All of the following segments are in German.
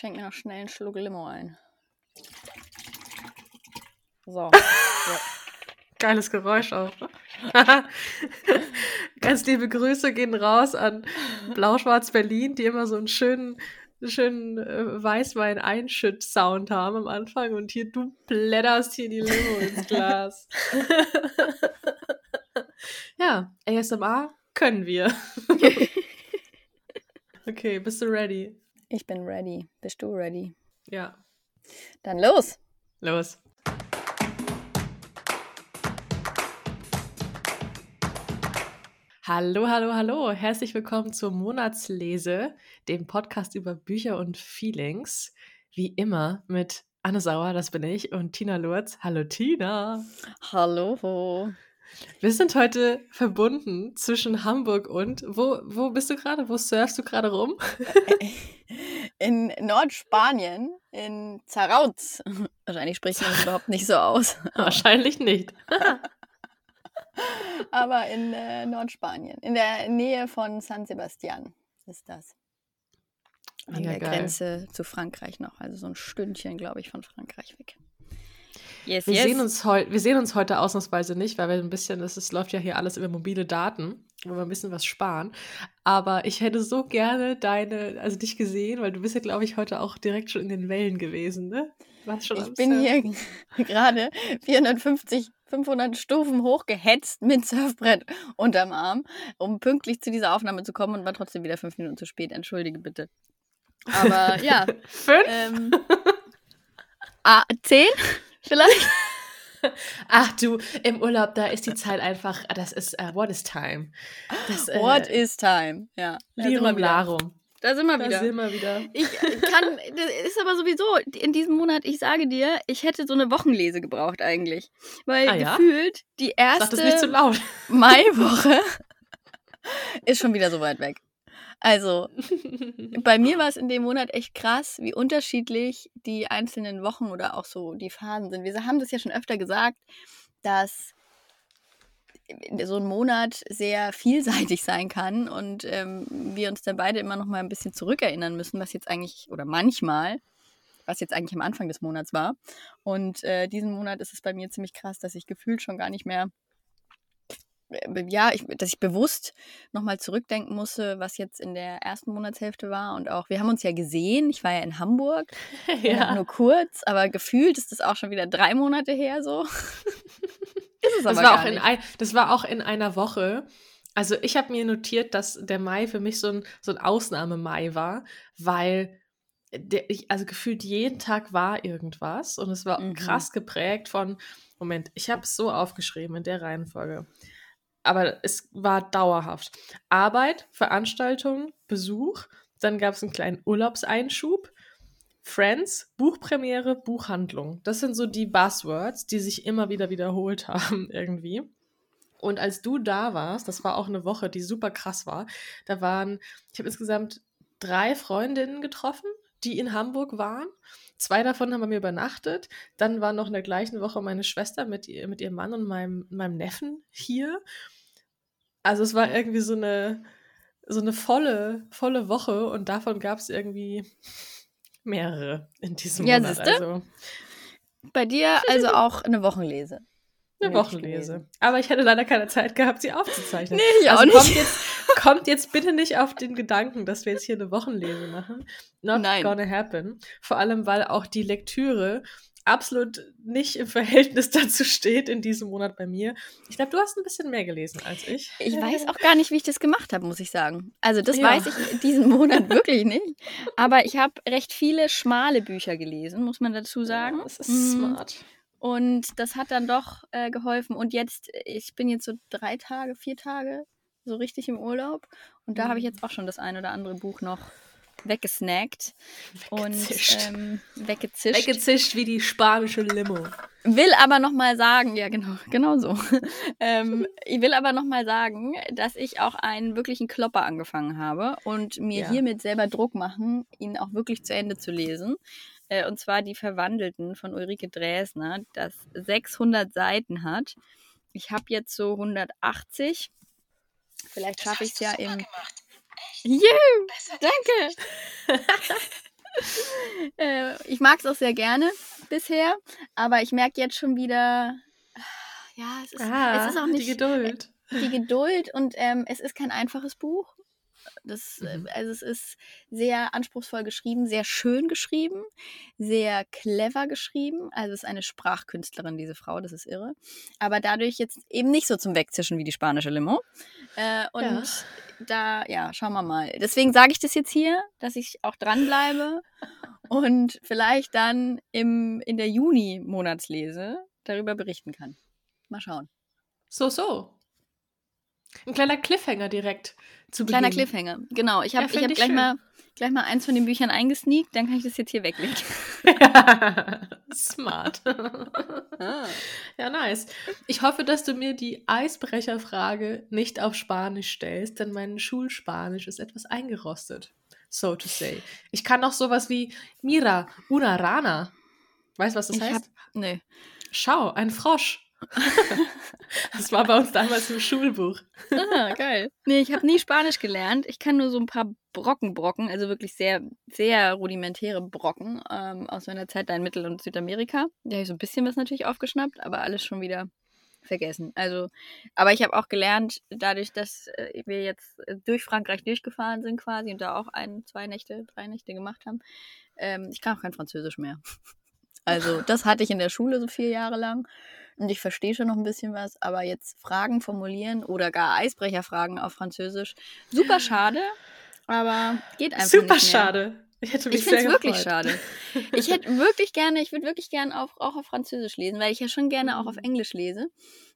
schenke mir noch schnell einen Schluck Limo ein. So. Geiles Geräusch auch. Ganz liebe Grüße gehen raus an Blau-Schwarz Berlin, die immer so einen schönen, schönen äh, Weißwein-Einschütt-Sound haben am Anfang und hier du blätterst hier die Limo ins Glas. ja, ASMR können wir. okay, bist du ready? Ich bin ready. Bist du ready? Ja. Dann los. Los. Hallo, hallo, hallo. Herzlich willkommen zur Monatslese, dem Podcast über Bücher und Feelings. Wie immer mit Anne Sauer, das bin ich, und Tina Lurz. Hallo, Tina. Hallo. Wir sind heute verbunden zwischen Hamburg und wo, wo bist du gerade? Wo surfst du gerade rum? In Nordspanien, in Zarauz. Wahrscheinlich spricht man das überhaupt nicht so aus. Wahrscheinlich nicht. Aber in äh, Nordspanien, in der Nähe von San Sebastian ist das. An Mega der geil. Grenze zu Frankreich noch, also so ein Stündchen, glaube ich, von Frankreich weg. Yes, Wir, yes. sehen uns wir sehen uns heute ausnahmsweise nicht, weil wir ein bisschen, es läuft ja hier alles über mobile Daten, wo wir ein bisschen was sparen. Aber ich hätte so gerne deine, also dich gesehen, weil du bist ja, glaube ich, heute auch direkt schon in den Wellen gewesen, ne? Warst schon Ich bin Surfen. hier gerade 450, 500 Stufen hochgehetzt mit Surfbrett unterm Arm, um pünktlich zu dieser Aufnahme zu kommen und war trotzdem wieder fünf Minuten zu spät. Entschuldige bitte. Aber ja, Fünf? ähm, ah, zehn vielleicht? Ach du, im Urlaub, da ist die Zeit einfach, das ist, äh, what is time? Das, äh, What is time? Ja, da sind wir Lirum wieder. Larum. Da sind wir Da wieder. sind wir wieder. Ich kann, das ist aber sowieso in diesem Monat, ich sage dir, ich hätte so eine Wochenlese gebraucht eigentlich. Weil Ah ja? gefühlt die erste laut. Maiwoche ist schon wieder so weit weg. Also, bei mir war es in dem Monat echt krass, wie unterschiedlich die einzelnen Wochen oder auch so die Phasen sind. Wir haben das ja schon öfter gesagt, dass so ein Monat sehr vielseitig sein kann und ähm, wir uns dann beide immer noch mal ein bisschen zurückerinnern müssen, was jetzt eigentlich oder manchmal, was jetzt eigentlich am Anfang des Monats war. Und äh, diesen Monat ist es bei mir ziemlich krass, dass ich gefühlt schon gar nicht mehr ja, ich, dass ich bewusst nochmal zurückdenken musste, was jetzt in der ersten Monatshälfte war. Und auch, wir haben uns ja gesehen. Ich war ja in Hamburg. Ja. Nur kurz, aber gefühlt ist das auch schon wieder drei Monate her so. ist es Das aber war, gar auch in nicht. ein, das war auch in einer Woche. Also ich habe mir notiert, dass der Mai für mich so ein, so ein Ausnahme-Mai war, weil der, ich, also gefühlt jeden Tag war irgendwas und es war Mhm. krass geprägt von, Moment, ich habe es so aufgeschrieben in der Reihenfolge. Aber es war dauerhaft. Arbeit, Veranstaltung, Besuch, dann gab es einen kleinen Urlaubseinschub, Friends, Buchpremiere, Buchhandlung. Das sind so die Buzzwords, die sich immer wieder wiederholt haben irgendwie. Und als du da warst, das war auch eine Woche, die super krass war, da waren, ich habe insgesamt drei Freundinnen getroffen, die in Hamburg waren. Zwei davon haben bei mir übernachtet. Dann war noch in der gleichen Woche meine Schwester mit, ihr, mit ihrem Mann und meinem, meinem Neffen hier. Also es war irgendwie so eine, so eine volle, volle Woche und davon gab es irgendwie mehrere in diesem Ja, Monat. siehste? Also Bei dir also auch eine Wochenlese. Eine Wochenlese. Aber ich hätte leider keine Zeit gehabt, sie aufzuzeichnen. Nee, ich also auch nicht. Kommt jetzt, kommt jetzt bitte nicht auf den Gedanken, dass wir jetzt hier eine Wochenlese machen. Not Nein. gonna happen. Vor allem, weil auch die Lektüre absolut nicht im Verhältnis dazu steht in diesem Monat bei mir. Ich glaube, du hast ein bisschen mehr gelesen als ich. Ich weiß auch gar nicht, wie ich das gemacht habe, muss ich sagen. Also das Ja. weiß ich diesen Monat wirklich nicht. Aber ich habe recht viele schmale Bücher gelesen, muss man dazu sagen. Ja, das ist Mm. smart. Und das hat dann doch äh, geholfen. Und jetzt, ich bin jetzt so drei Tage, vier Tage so richtig im Urlaub. Und da habe ich Mhm. jetzt auch schon das ein oder andere Buch noch weggesnackt Weggezischt. und ähm, weggezischt. Weggezischt wie die spanische Limo. Will aber noch mal sagen, ja genau, genau so. ähm, ich will aber noch mal sagen, dass ich auch einen wirklichen Klopper angefangen habe und mir Ja. hiermit selber Druck machen, ihn auch wirklich zu Ende zu lesen. Äh, und zwar die Verwandelten von Ulrike Dresner, das 600 Seiten hat. Ich habe jetzt so 180. Vielleicht schaffe ich es ja im. Juhu, danke. Äh, ich mag es auch sehr gerne bisher, aber ich merke jetzt schon wieder, ja, es ist, Ah, es ist auch nicht die Geduld. die Geduld und ähm, es ist kein einfaches Buch. Das, äh, Mhm. Also es ist sehr anspruchsvoll geschrieben, sehr schön geschrieben, sehr clever geschrieben. Also es ist eine Sprachkünstlerin, diese Frau, das ist irre. Aber dadurch jetzt eben nicht so zum Wegzischen wie die spanische Limo. Äh, und Ja. da, ja, schauen wir mal. Deswegen sage ich das jetzt hier, dass ich auch dranbleibe und vielleicht dann im, in der Juni-Monatslese darüber berichten kann. Mal schauen. So, so. Ein kleiner Cliffhanger direkt zu Kleiner. Cliffhanger. Genau, ich habe Ja, ich hab ich gleich, schön. mal, gleich mal eins von den Büchern eingesneakt, dann kann ich das jetzt hier weglegen. Smart. ja, nice. Ich hoffe, dass du mir die Eisbrecherfrage nicht auf Spanisch stellst, denn mein Schulspanisch ist etwas eingerostet. So to say. Ich kann noch sowas wie Mira, una rana. Weißt du, was das Ich heißt? hab, nö. Schau, ein Frosch. das war bei uns damals im Schulbuch. Ah, geil. Nee, ich habe nie Spanisch gelernt. Ich kann nur so ein paar Brocken brocken, also wirklich sehr, sehr rudimentäre Brocken ähm, aus meiner Zeit da in Mittel- und Südamerika. Da habe ich so ein bisschen was natürlich aufgeschnappt, aber alles schon wieder vergessen. Also, aber ich habe auch gelernt, dadurch, dass äh, wir jetzt durch Frankreich durchgefahren sind quasi und da auch ein, zwei Nächte, drei Nächte gemacht haben, ähm, ich kann auch kein Französisch mehr. Also, das hatte ich in der Schule so vier Jahre lang. Und ich verstehe schon noch ein bisschen was, aber jetzt Fragen formulieren oder gar Eisbrecherfragen auf Französisch, super schade, aber geht einfach Super nicht mehr. schade. Ich hätte mich Ich finde es wirklich schade. Ich hätte wirklich gerne, ich würde wirklich gerne auch, auch auf Französisch lesen, weil ich ja schon gerne auch auf Mhm. Englisch lese.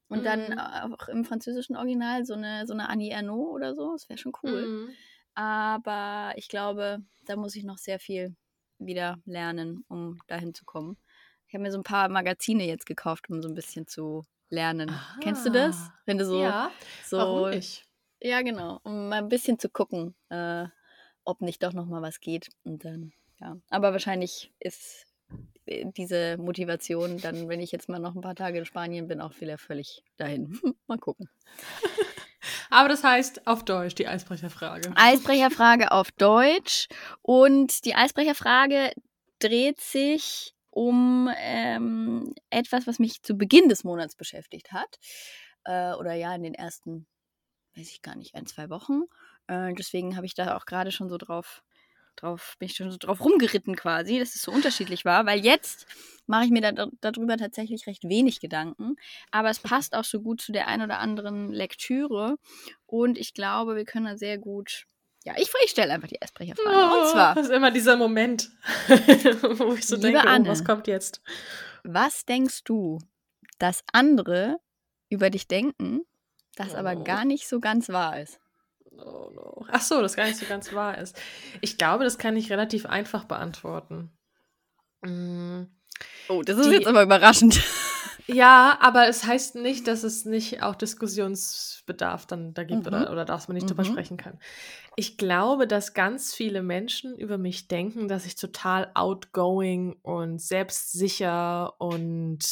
Und dann Mhm. auch im französischen Original so eine, so eine Annie Ernaux oder so, das wäre schon cool. Mhm. Aber ich glaube, da muss ich noch sehr viel wieder lernen, um dahin zu kommen. Ich habe mir so ein paar Magazine jetzt gekauft, um so ein bisschen zu lernen. Kennst du das? Ah. Wenn du so, ja, so warum nicht? ja genau, um mal ein bisschen zu gucken, äh, ob nicht doch noch mal was geht. Und dann, ja. Aber wahrscheinlich ist äh, diese Motivation dann, wenn ich jetzt mal noch ein paar Tage in Spanien bin, auch wieder völlig dahin. mal gucken. Aber das heißt auf Deutsch die Eisbrecherfrage. Eisbrecherfrage auf Deutsch. Und die Eisbrecherfrage dreht sich um ähm, etwas, was mich zu Beginn des Monats beschäftigt hat. Äh, oder ja, in den ersten, weiß ich gar nicht, ein, zwei Wochen. Äh, deswegen habe ich da auch gerade schon so drauf, drauf, bin ich schon so drauf rumgeritten quasi, dass es so unterschiedlich war, weil jetzt mache ich mir da, darüber tatsächlich recht wenig Gedanken. Aber es passt auch so gut zu der ein oder anderen Lektüre. Und ich glaube, wir können da sehr gut. Ja, ich, ich stelle einfach die Eisbrecherfrage. und zwar, das ist immer dieser Moment, wo ich so denke, oh, Anne. was kommt jetzt? was denkst du, dass andere über dich denken, das aber Oh. gar nicht so ganz wahr ist? Oh no. Ach so, das gar nicht so ganz wahr ist. Ich glaube, das kann ich relativ einfach beantworten. Mm, Oh, das ist Die- jetzt aber überraschend. Ja, aber es heißt nicht, dass es nicht auch Diskussionsbedarf dann da gibt Mhm. oder, oder dass man nicht drüber Mhm. sprechen kann. Ich glaube, dass ganz viele Menschen über mich denken, dass ich total outgoing und selbstsicher und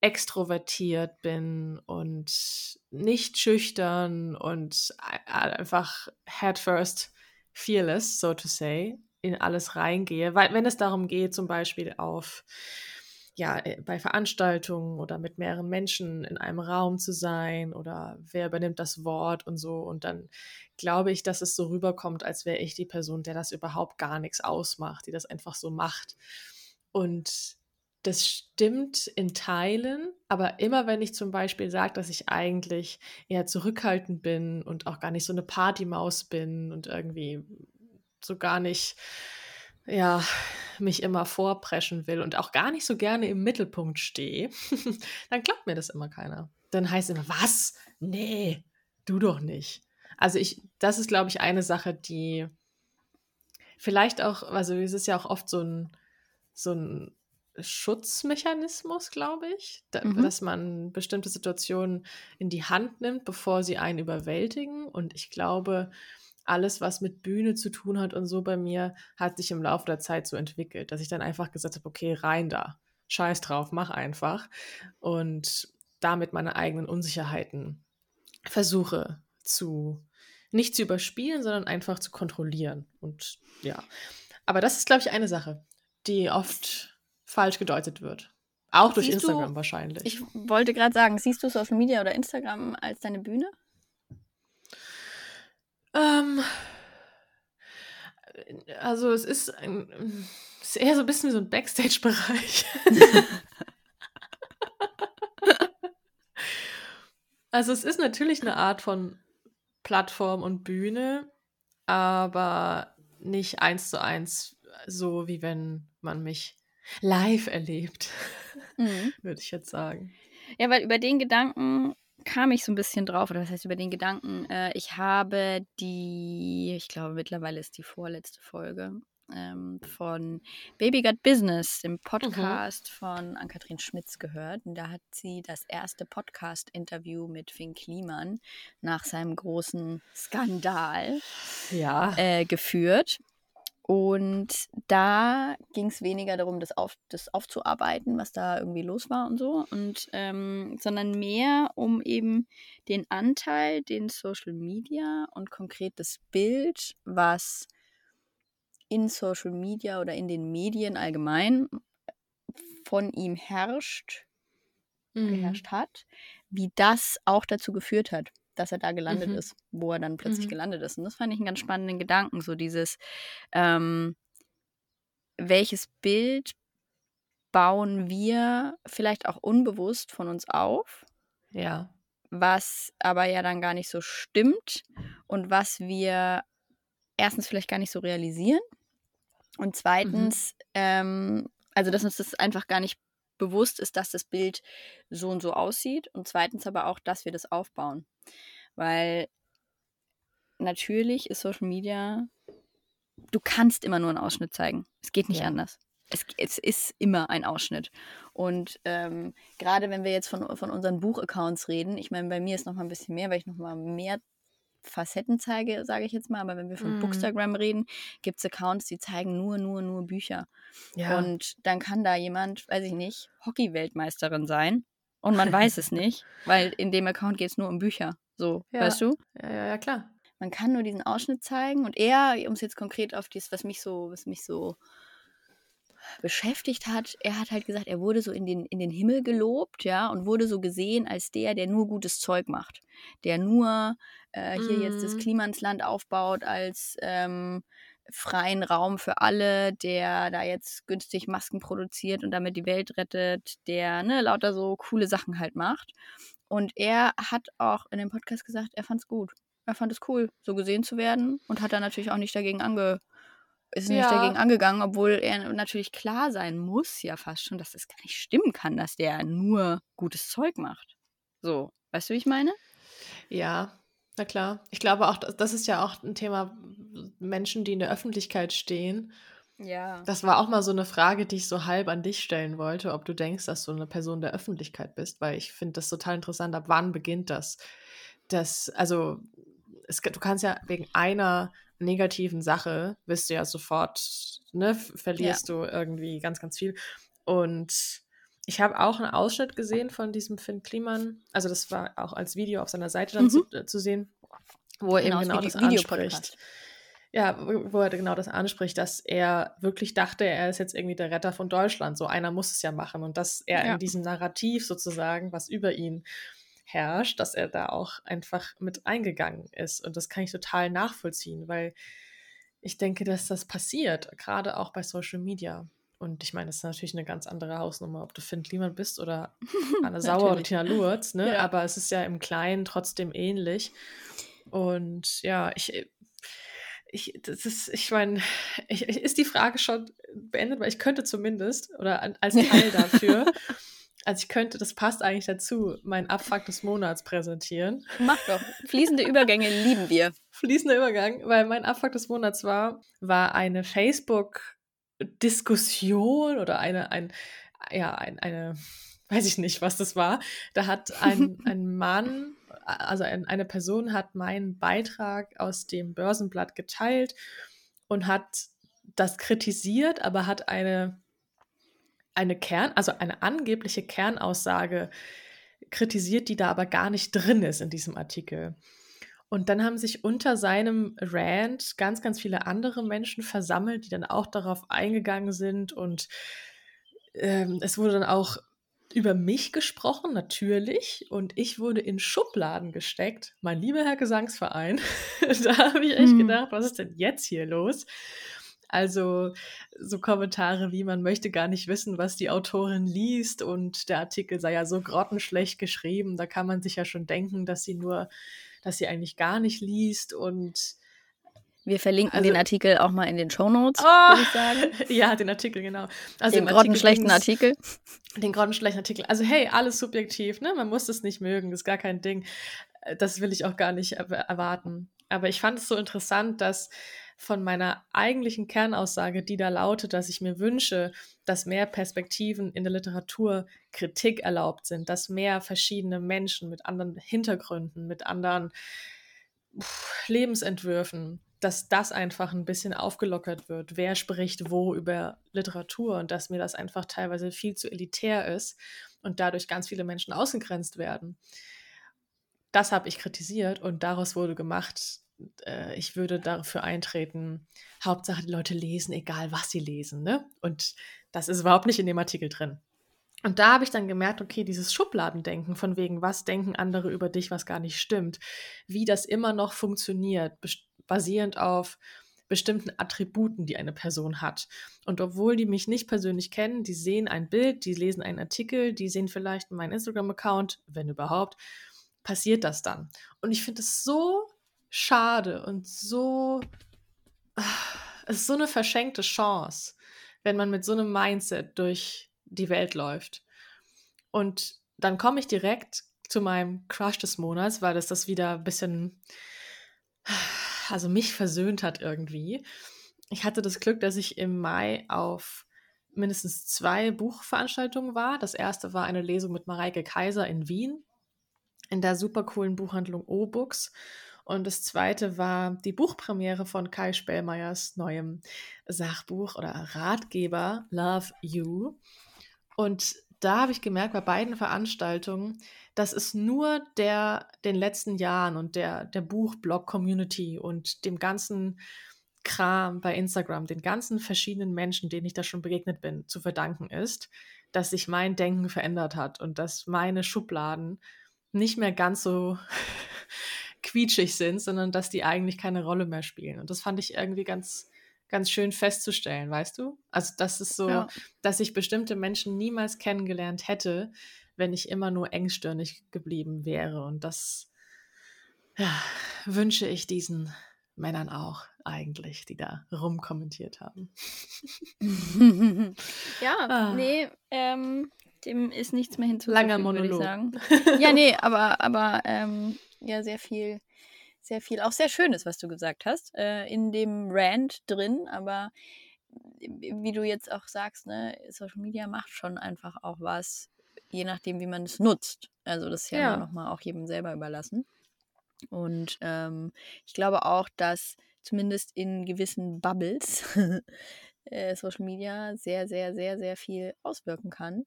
extrovertiert bin und nicht schüchtern und einfach head first fearless, so to say, in alles reingehe. Weil wenn es darum geht, zum Beispiel auf ja, äh, bei Veranstaltungen oder mit mehreren Menschen in einem Raum zu sein oder wer übernimmt das Wort und so. Und dann glaube ich, dass es so rüberkommt, als wäre ich die Person, der das überhaupt gar nichts ausmacht, die das einfach so macht. Und das stimmt in Teilen, aber immer wenn ich zum Beispiel sage, dass ich eigentlich eher zurückhaltend bin und auch gar nicht so eine Partymaus bin und irgendwie so gar nicht, ja, mich immer vorpreschen will und auch gar nicht so gerne im Mittelpunkt stehe, dann glaubt mir das immer keiner. Dann heißt es immer, was? Nee, du doch nicht. Also ich, das ist, glaube ich, eine Sache, die vielleicht auch, also es ist ja auch oft so ein, so ein Schutzmechanismus, glaube ich, da, Mhm. dass man bestimmte Situationen in die Hand nimmt, bevor sie einen überwältigen. Und ich glaube, alles, was mit Bühne zu tun hat und so bei mir, hat sich im Laufe der Zeit so entwickelt, dass ich dann einfach gesagt habe, okay, rein da, scheiß drauf, mach einfach. Und damit meine eigenen Unsicherheiten versuche zu, nicht zu überspielen, sondern einfach zu kontrollieren. Und ja, Aber das ist, glaube ich, eine Sache, die oft falsch gedeutet wird. Auch durch Siehst du- Instagram wahrscheinlich. Ich wollte gerade sagen, siehst du Social Media oder Instagram als deine Bühne? Ähm, also es ist, ein, es ist eher so ein bisschen wie so ein Backstage-Bereich. also es ist natürlich eine Art von Plattform und Bühne, aber nicht eins zu eins so, wie wenn man mich live erlebt, Mhm. würde ich jetzt sagen. Ja, weil über den Gedanken kam ich so ein bisschen drauf, oder was heißt über den Gedanken? Äh, ich habe die, ich glaube mittlerweile ist die vorletzte Folge ähm, von Baby Got Business, dem Podcast von Ann-Kathrin Schmitz gehört. Und da hat sie das erste Podcast-Interview mit Finn Kliman nach seinem großen Skandal Ja. äh, geführt. Und da ging es weniger darum, das, auf, das aufzuarbeiten, was da irgendwie los war und so, und, ähm, sondern mehr um eben den Anteil, den Social Media und konkret das Bild, was in Social Media oder in den Medien allgemein von ihm herrscht, Mhm. geherrscht hat, wie das auch dazu geführt hat, dass er da gelandet Mhm. ist, wo er dann plötzlich Mhm. gelandet ist. Und das fand ich einen ganz spannenden Gedanken, so dieses, ähm, welches Bild bauen wir vielleicht auch unbewusst von uns auf, Ja. was aber ja dann gar nicht so stimmt und was wir erstens vielleicht gar nicht so realisieren und zweitens, ähm, also dass uns das einfach gar nicht bewusst ist, dass das Bild so und so aussieht und zweitens aber auch, dass wir das aufbauen. Weil natürlich ist Social Media, du kannst immer nur einen Ausschnitt zeigen. Es geht nicht Ja. anders. Es, es ist immer ein Ausschnitt. Und ähm, gerade wenn wir jetzt von, von unseren Buchaccounts reden, ich meine, bei mir ist noch mal ein bisschen mehr, weil ich noch mal mehr Facetten zeige, sage ich jetzt mal. Aber wenn wir von Mhm. Bookstagram reden, gibt es Accounts, die zeigen nur, nur, nur Bücher. Ja. Und dann kann da jemand, weiß ich nicht, Hockey-Weltmeisterin sein. Und man weiß es nicht, weil in dem Account geht es nur um Bücher. So, Ja. weißt du? ja, ja, ja, klar. Man kann nur diesen Ausschnitt zeigen. Und er, um es jetzt konkret auf das, was mich so, was mich so beschäftigt hat, er hat halt gesagt, er wurde so in den, in den Himmel gelobt, ja, und wurde so gesehen als der, der nur gutes Zeug macht. Der nur äh, hier jetzt das Mhm. Klimansland aufbaut als ähm, freien Raum für alle, der da jetzt günstig Masken produziert und damit die Welt rettet, der ne, lauter so coole Sachen halt macht. Und er hat auch in dem Podcast gesagt, er fand es gut. Er fand es cool, so gesehen zu werden und hat da natürlich auch nicht dagegen ange ist nicht Ja. dagegen angegangen, obwohl er natürlich klar sein muss, ja fast schon, dass es gar nicht stimmen kann, dass der nur gutes Zeug macht. So, weißt du, wie ich meine? Ja, na klar. Ich glaube auch, das ist ja auch ein Thema Menschen, die in der Öffentlichkeit stehen. Ja. Das war auch mal so eine Frage, die ich so halb an dich stellen wollte, ob du denkst, dass du eine Person der Öffentlichkeit bist, weil ich finde das total interessant. Ab wann beginnt das? Das, also, es, du kannst ja wegen einer negativen Sache, wirst du ja sofort, ne, verlierst du irgendwie ganz, ganz viel. Und ich habe auch einen Ausschnitt gesehen von diesem Finn Kliman. Also, das war auch als Video auf seiner Seite dann Mhm. zu, äh, zu sehen, wo er Genau, eben genau Video- das anspricht. Ja, wo wo er genau das anspricht, dass er wirklich dachte, er ist jetzt irgendwie der Retter von Deutschland. So einer muss es ja machen. Und dass er Ja. in diesem Narrativ sozusagen, was über ihn herrscht, dass er da auch einfach mit eingegangen ist. Und das kann ich total nachvollziehen, weil ich denke, dass das passiert, gerade auch bei Social Media. Und ich meine, das ist natürlich eine ganz andere Hausnummer, ob du Finn Kliman bist oder Anne Sauer oder. Tina Lurz, ne? Ja. Aber es ist ja im Kleinen trotzdem ähnlich. Und ja, ich, ich, das ist, ich meine, ist die Frage schon beendet, weil ich könnte zumindest, oder als Teil dafür, also ich könnte, das passt eigentlich dazu, meinen Abfuck des Monats präsentieren. Mach doch. Fließende Übergänge lieben wir. Fließender Übergang, weil mein Abfuck des Monats war, war eine Facebook-Diskussion oder eine, ein, ja, ein, eine, weiß ich nicht, was das war. Da hat ein, ein Mann, also ein, eine Person hat meinen Beitrag aus dem Börsenblatt geteilt und hat das kritisiert, aber hat eine, eine Kern, also eine angebliche Kernaussage kritisiert, die da aber gar nicht drin ist in diesem Artikel. Und dann haben sich unter seinem Rant ganz, ganz viele andere Menschen versammelt, die dann auch darauf eingegangen sind. Und ähm, es wurde dann auch über mich gesprochen, natürlich. Und ich wurde in Schubladen gesteckt. Mein lieber Herr Gesangsverein. da habe ich echt hm. gedacht, was ist denn jetzt hier los? Also so Kommentare wie man möchte gar nicht wissen, was die Autorin liest und der Artikel sei ja so grottenschlecht geschrieben, da kann man sich ja schon denken, dass sie nur, dass sie eigentlich gar nicht liest und wir verlinken also, den Artikel auch mal in den Show Notes, oh, würde ich sagen. Ja, den Artikel, genau. Also den grottenschlechten Artikel. Den grottenschlechten Artikel. Also hey, alles subjektiv, ne? Man muss es nicht mögen, ist gar kein Ding. Das will ich auch gar nicht erwarten. Aber ich fand es so interessant, dass von meiner eigentlichen Kernaussage, die da lautet, dass ich mir wünsche, dass mehr Perspektiven in der Literatur Kritik erlaubt sind, dass mehr verschiedene Menschen mit anderen Hintergründen, mit anderen Lebensentwürfen, dass das einfach ein bisschen aufgelockert wird. Wer spricht wo über Literatur und dass mir das einfach teilweise viel zu elitär ist und dadurch ganz viele Menschen ausgegrenzt werden. Das habe ich kritisiert und daraus wurde gemacht, äh, ich würde dafür eintreten, Hauptsache die Leute lesen, egal was sie lesen. Ne? Und das ist überhaupt nicht in dem Artikel drin. Und da habe ich dann gemerkt, okay, dieses Schubladendenken von wegen, was denken andere über dich, was gar nicht stimmt, wie das immer noch funktioniert, basierend auf bestimmten Attributen, die eine Person hat. Und obwohl die mich nicht persönlich kennen, die sehen ein Bild, die lesen einen Artikel, die sehen vielleicht meinen Instagram-Account, wenn überhaupt, passiert das dann. Und ich finde es so schade und so. Es ist so eine verschenkte Chance, wenn man mit so einem Mindset durch die Welt läuft. Und dann komme ich direkt zu meinem Crush des Monats, weil das das wieder ein bisschen, also mich versöhnt hat irgendwie. Ich hatte das Glück, dass ich im Mai auf mindestens zwei Buchveranstaltungen war. Das erste war eine Lesung mit Mareike Kaiser in Wien in der super coolen Buchhandlung O-Books. Und das zweite war die Buchpremiere von Kai Spellmeyers neuem Sachbuch oder Ratgeber Love You. Und da habe ich gemerkt, bei beiden Veranstaltungen, dass es nur der, den letzten Jahren und der, der Buchblog-Community und dem ganzen Kram bei Instagram, den ganzen verschiedenen Menschen, denen ich da schon begegnet bin, zu verdanken ist, dass sich mein Denken verändert hat und dass meine Schubladen nicht mehr ganz so quietschig sind, sondern dass die eigentlich keine Rolle mehr spielen. Und das fand ich irgendwie ganz, ganz schön festzustellen, weißt du? Also das ist so, ja. dass ich bestimmte Menschen niemals kennengelernt hätte, wenn ich immer nur engstirnig geblieben wäre. Und das ja, wünsche ich diesen Männern auch eigentlich, die da rumkommentiert haben. ja, ah. nee, ähm, dem ist nichts mehr hinzuzufügen, Langer Monolog. Würde ich sagen. ja, nee, aber, aber ähm, ja sehr viel, sehr viel, auch sehr Schönes, was du gesagt hast, äh, in dem Rant drin, aber wie du jetzt auch sagst, ne, Social Media macht schon einfach auch was, je nachdem, wie man es nutzt. Also das ist ja, ja. nochmal auch jedem selber überlassen. Und ähm, ich glaube auch, dass zumindest in gewissen Bubbles äh, Social Media sehr, sehr, sehr, sehr viel auswirken kann.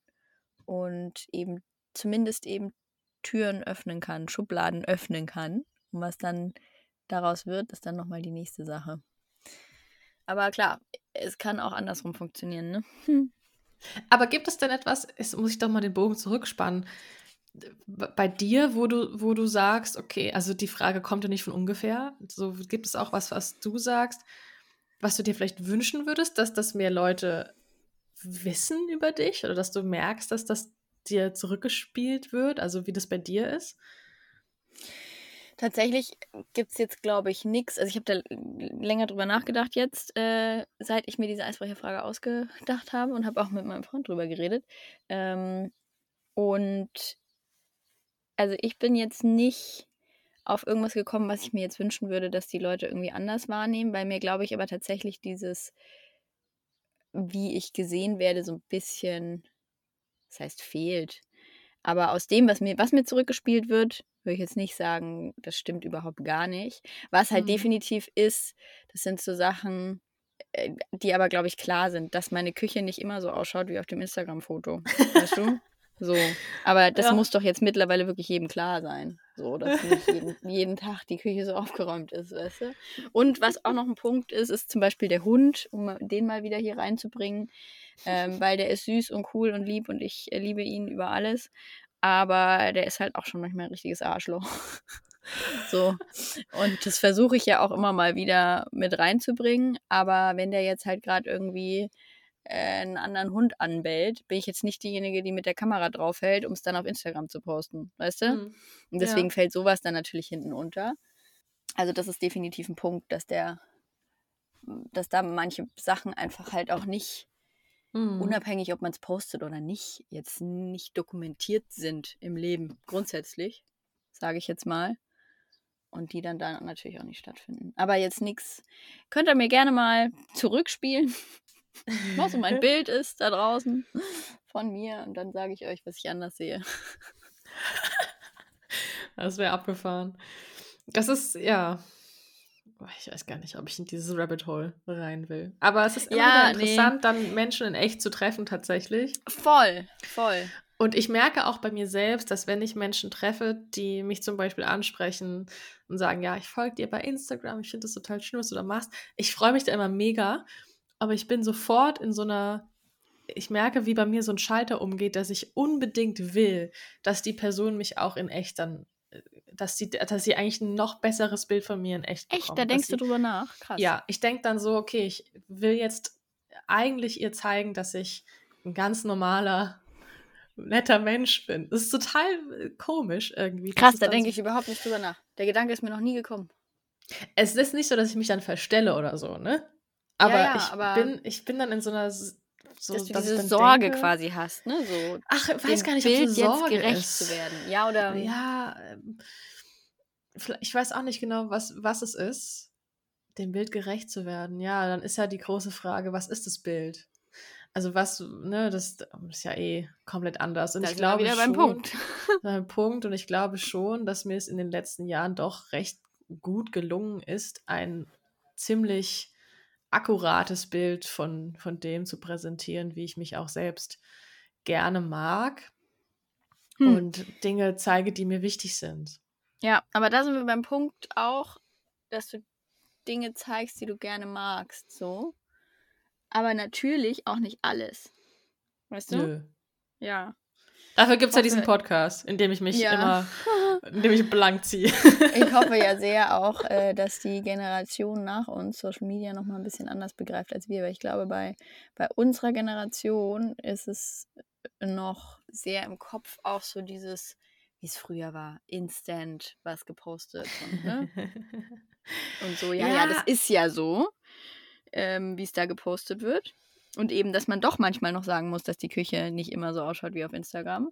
Und eben zumindest eben Türen öffnen kann, Schubladen öffnen kann. Und was dann daraus wird, ist dann nochmal die nächste Sache. Aber klar, es kann auch andersrum funktionieren, ne? Hm. Aber gibt es denn etwas, jetzt muss ich doch mal den Bogen zurückspannen, bei dir, wo du, wo du sagst, okay, also die Frage kommt ja nicht von ungefähr. So gibt es auch was, was du sagst, was du dir vielleicht wünschen würdest, dass das mehr Leute wissen über dich oder dass du merkst, dass das dir zurückgespielt wird, also wie das bei dir ist? Tatsächlich gibt es jetzt, glaube ich, nichts. Also ich habe da länger drüber nachgedacht jetzt, äh, seit ich mir diese Eisbrecherfrage ausgedacht habe und habe auch mit meinem Freund drüber geredet. Ähm, und also ich bin jetzt nicht auf irgendwas gekommen, was ich mir jetzt wünschen würde, dass die Leute irgendwie anders wahrnehmen, weil mir, glaube ich, aber tatsächlich dieses, wie ich gesehen werde, so ein bisschen das heißt fehlt. Aber aus dem, was mir, was mir zurückgespielt wird, würde ich jetzt nicht sagen, das stimmt überhaupt gar nicht. Was halt mhm. definitiv ist, das sind so Sachen, äh, die aber, glaube ich, klar sind, dass meine Küche nicht immer so ausschaut wie auf dem Instagram-Foto. Weißt du? So. Aber das Ja. muss doch jetzt mittlerweile wirklich jedem klar sein. So, dass nicht jeden, jeden Tag die Küche so aufgeräumt ist, weißt du? Und was auch noch ein Punkt ist, ist zum Beispiel der Hund, um den mal wieder hier reinzubringen, ähm, weil der ist süß und cool und lieb und ich äh, liebe ihn über alles. Aber der ist halt auch schon manchmal ein richtiges Arschloch. so. Und das versuche ich ja auch immer mal wieder mit reinzubringen. Aber wenn der jetzt halt gerade irgendwie einen anderen Hund anbellt, bin ich jetzt nicht diejenige, die mit der Kamera draufhält, um es dann auf Instagram zu posten, weißt du? Hm. Und deswegen Ja. fällt sowas dann natürlich hinten unter. Also das ist definitiv ein Punkt, dass der, dass da manche Sachen einfach halt auch nicht, Hm. unabhängig ob man es postet oder nicht, jetzt nicht dokumentiert sind im Leben grundsätzlich, sage ich jetzt mal. Und die dann da natürlich auch nicht stattfinden. Aber jetzt nichts. Könnt ihr mir gerne mal zurückspielen, was so mein Bild ist da draußen von mir. Und dann sage ich euch, was ich anders sehe. Das wäre abgefahren. Das ist, ja. Ich weiß gar nicht, ob ich in dieses Rabbit Hole rein will. Aber es ist immer Ja, interessant, dann Menschen in echt zu treffen, tatsächlich. Voll, voll. Und ich merke auch bei mir selbst, dass wenn ich Menschen treffe, die mich zum Beispiel ansprechen und sagen, ja, ich folge dir bei Instagram, ich finde das total schön, was du da machst, ich freue mich da immer mega, aber ich bin sofort in so einer, ich merke, wie bei mir so ein Schalter umgeht, dass ich unbedingt will, dass die Person mich auch in echt dann, äh, dass sie, dass sie eigentlich ein noch besseres Bild von mir in echt Echt, bekommt, da dass denkst sie, du drüber nach. Krass. ja, ich denke dann so, okay, ich will jetzt eigentlich ihr zeigen, dass ich ein ganz normaler, netter Mensch bin. Das ist total äh, komisch irgendwie. Krass, da denke so, ich überhaupt nicht drüber nach. Der Gedanke ist mir noch nie gekommen. Es ist nicht so, dass ich mich dann verstelle oder so, ne? Aber, ja, ich, aber- bin, ich bin dann in so einer. So, dass du dass diese Sorge denke, quasi hast, ne? So Ach, ich weiß gar nicht, ob Bild es eine Sorge jetzt gerecht ist. zu werden. Ja, oder Ja, ähm, ich weiß auch nicht genau, was, was es ist, dem Bild gerecht zu werden. Ja, dann ist ja die große Frage, was ist das Bild? Also was, ne, das ist ja eh komplett anders. Und da ich glaube wieder schon, beim Punkt. beim Punkt und ich glaube schon, dass mir es in den letzten Jahren doch recht gut gelungen ist, ein ziemlich akkurates Bild von, von dem zu präsentieren, wie ich mich auch selbst gerne mag Hm. und Dinge zeige, die mir wichtig sind. Ja, aber da sind wir beim Punkt auch, dass du Dinge zeigst, die du gerne magst, so. Aber natürlich auch nicht alles. Weißt du? Nö. Ja. Dafür gibt es ja diesen Podcast, in dem ich mich Ja. immer, in dem ich blank ziehe. Ich hoffe ja sehr auch, äh, dass die Generation nach uns Social Media nochmal ein bisschen anders begreift als wir, weil ich glaube, bei, bei unserer Generation ist es noch sehr im Kopf auch so dieses, wie es früher war, instant was gepostet und, ne? und so, ja, ja, Ja. das ist ja so, ähm, wie es da gepostet wird. Und eben, dass man doch manchmal noch sagen muss, dass die Küche nicht immer so ausschaut wie auf Instagram.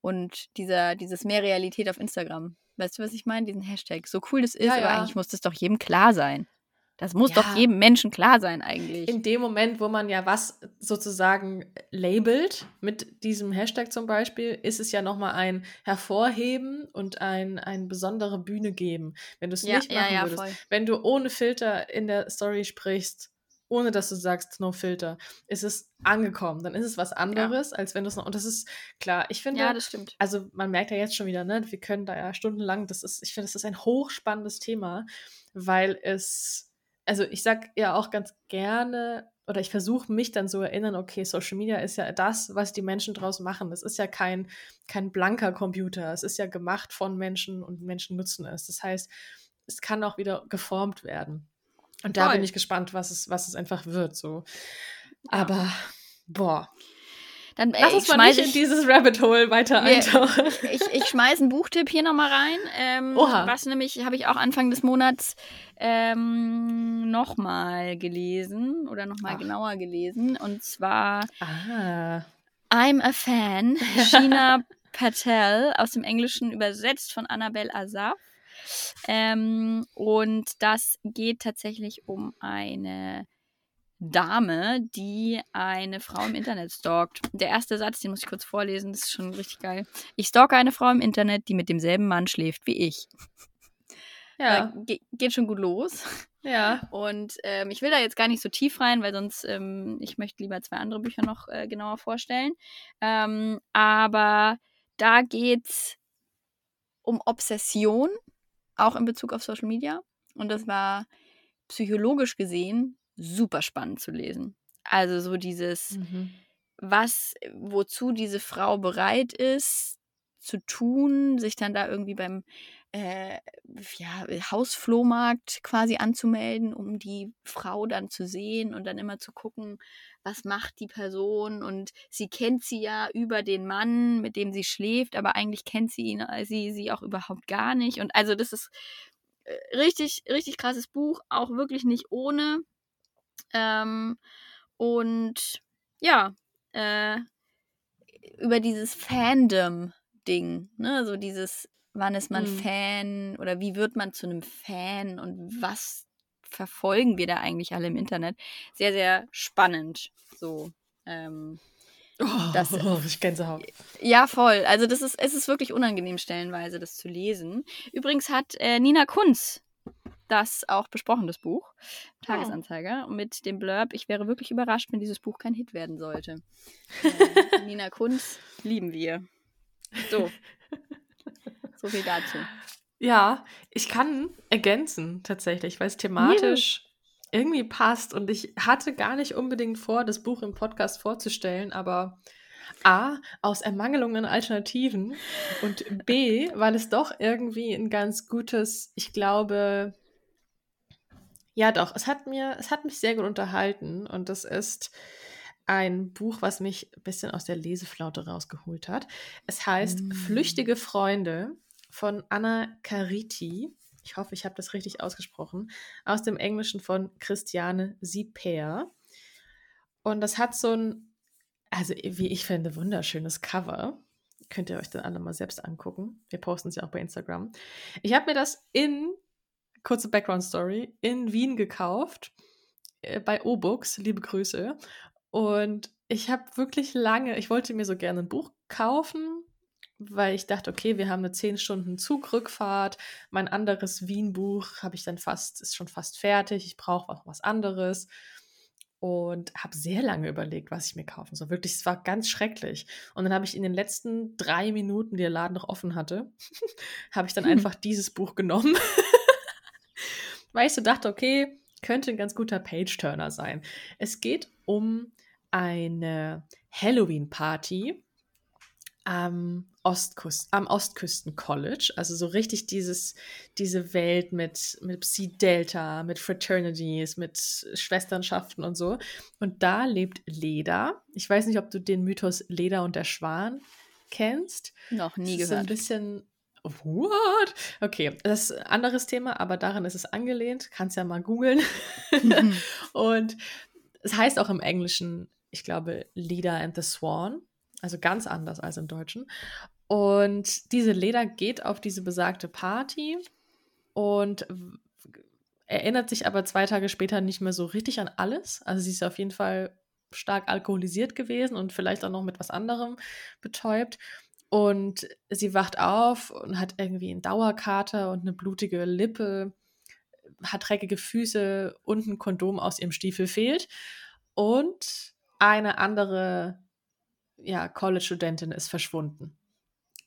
Und dieser, dieses mehr Realität auf Instagram. Weißt du, was ich meine? Diesen Hashtag. So cool das ist, Ja, aber ja. eigentlich muss das doch jedem klar sein. Das muss Ja. doch jedem Menschen klar sein, eigentlich. In dem Moment, wo man ja was sozusagen labelt, mit diesem Hashtag zum Beispiel, ist es ja nochmal ein Hervorheben und ein, ein besondere Bühne geben. Wenn du es ja, nicht machen ja, würdest, voll. wenn du ohne Filter in der Story sprichst, ohne dass du sagst, no filter, ist es angekommen. Dann ist es was anderes, als wenn du es noch. Und das ist klar, ich finde. Ja, das stimmt. also man merkt ja jetzt schon wieder, ne, wir können da ja stundenlang, das ist, ich finde, das ist ein hochspannendes Thema, weil es, also ich sag ja auch ganz gerne, oder ich versuche mich dann so erinnern, okay, Social Media ist ja das, was die Menschen draus machen. Es ist ja kein, kein blanker Computer, es ist ja gemacht von Menschen und Menschen nutzen es. Das heißt, es kann auch wieder geformt werden. Und da Voll. bin ich gespannt, was es, was es einfach wird. So. Aber, boah. Dann ey, Lass uns ich mal nicht in dieses Rabbit Hole weiter Wir- eintauchen. ich, ich schmeiß einen Buchtipp hier nochmal rein. Ähm, Oha. Was nämlich, habe ich auch Anfang des Monats ähm, nochmal gelesen oder nochmal genauer gelesen. Und zwar Ah. I'm a Fan, Sheena Patel, aus dem Englischen übersetzt von Annabelle Azar. Ähm, und das geht tatsächlich um eine Dame, die eine Frau im Internet stalkt. Der erste Satz, den muss ich kurz vorlesen, das ist schon richtig geil. Ich stalke eine Frau im Internet, die mit demselben Mann schläft wie ich. Ja. Ge geht schon gut los. Ja. Und ähm, ich will da jetzt gar nicht so tief rein, weil sonst, ähm, ich möchte lieber zwei andere Bücher noch äh, genauer vorstellen. Ähm, aber da geht es um Obsession, auch in Bezug auf Social Media. Und das war psychologisch gesehen super spannend zu lesen. Also so dieses, mhm. was, wozu diese Frau bereit ist zu tun, sich dann da irgendwie beim äh, ja, Hausflohmarkt quasi anzumelden, um die Frau dann zu sehen und dann immer zu gucken, was macht die Person und sie kennt sie ja über den Mann, mit dem sie schläft, aber eigentlich kennt sie ihn, äh, sie, sie auch überhaupt gar nicht. Und also das ist äh, richtig, richtig krasses Buch, auch wirklich nicht ohne. Ähm, und ja, äh, über dieses Fandom-Ding, ne, so dieses, wann ist man mhm. Fan oder wie wird man zu einem Fan und was verfolgen wir da eigentlich alle im Internet? Sehr, sehr spannend. So. Ähm, oh, das, oh, ich Gänsehaut. Ja, voll. Also das ist, es ist wirklich unangenehm stellenweise, das zu lesen. Übrigens hat äh, Nina Kunz das auch besprochen, das Buch. Tagesanzeiger. Oh. Mit dem Blurb, ich wäre wirklich überrascht, wenn dieses Buch kein Hit werden sollte. Äh, Nina Kunz lieben wir. So. so viel dazu. Ja, ich kann ergänzen tatsächlich, weil es thematisch ja. irgendwie passt. Und ich hatte gar nicht unbedingt vor, das Buch im Podcast vorzustellen, aber A, aus Ermangelung an Alternativen und B, weil es doch irgendwie ein ganz gutes, ich glaube, ja doch, es hat mir, es hat mich sehr gut unterhalten und das ist ein Buch, was mich ein bisschen aus der Leseflaute rausgeholt hat. Es heißt mm. Flüchtige Freunde von Anna Cariti. Ich hoffe, ich habe das richtig ausgesprochen. Aus dem Englischen von Christiane Sieper. Und das hat so ein, also wie ich finde, wunderschönes Cover. Könnt ihr euch dann alle mal selbst angucken. Wir posten es ja auch bei Instagram. Ich habe mir das in, kurze Background-Story, in Wien gekauft. Äh, bei O-Books, liebe Grüße. Und ich habe wirklich lange, ich wollte mir so gerne ein Buch kaufen, weil ich dachte, okay, wir haben eine 10 Stunden Zugrückfahrt. Mein anderes Wien-Buch habe ich dann fast, ist schon fast fertig. Ich brauche auch was anderes. Und habe sehr lange überlegt, was ich mir kaufen soll. Wirklich, es war ganz schrecklich. Und dann habe ich in den letzten drei Minuten, die der Laden noch offen hatte, habe ich dann hm. einfach dieses Buch genommen. weil ich so dachte, okay, könnte ein ganz guter Page-Turner sein. Es geht um eine Halloween-Party am, Ostküst, am Ostküsten College. Also so richtig dieses, diese Welt mit, mit Psi Delta, mit Fraternities, mit Schwesternschaften und so. Und da lebt Leda. Ich weiß nicht, ob du den Mythos Leda und der Schwan kennst. Noch nie das gehört. Ist ein bisschen. What? Okay, das ist ein anderes Thema, aber daran ist es angelehnt. Kannst ja mal googeln. Mhm. und es heißt auch im Englischen, ich glaube, Leda and the Swan. Also ganz anders als im Deutschen. Und diese Leda geht auf diese besagte Party und erinnert sich aber zwei Tage später nicht mehr so richtig an alles. Also sie ist auf jeden Fall stark alkoholisiert gewesen und vielleicht auch noch mit was anderem betäubt. Und sie wacht auf und hat irgendwie einen Dauerkater und eine blutige Lippe, hat dreckige Füße und ein Kondom aus ihrem Stiefel fehlt. Und eine andere ja, College-Studentin ist verschwunden.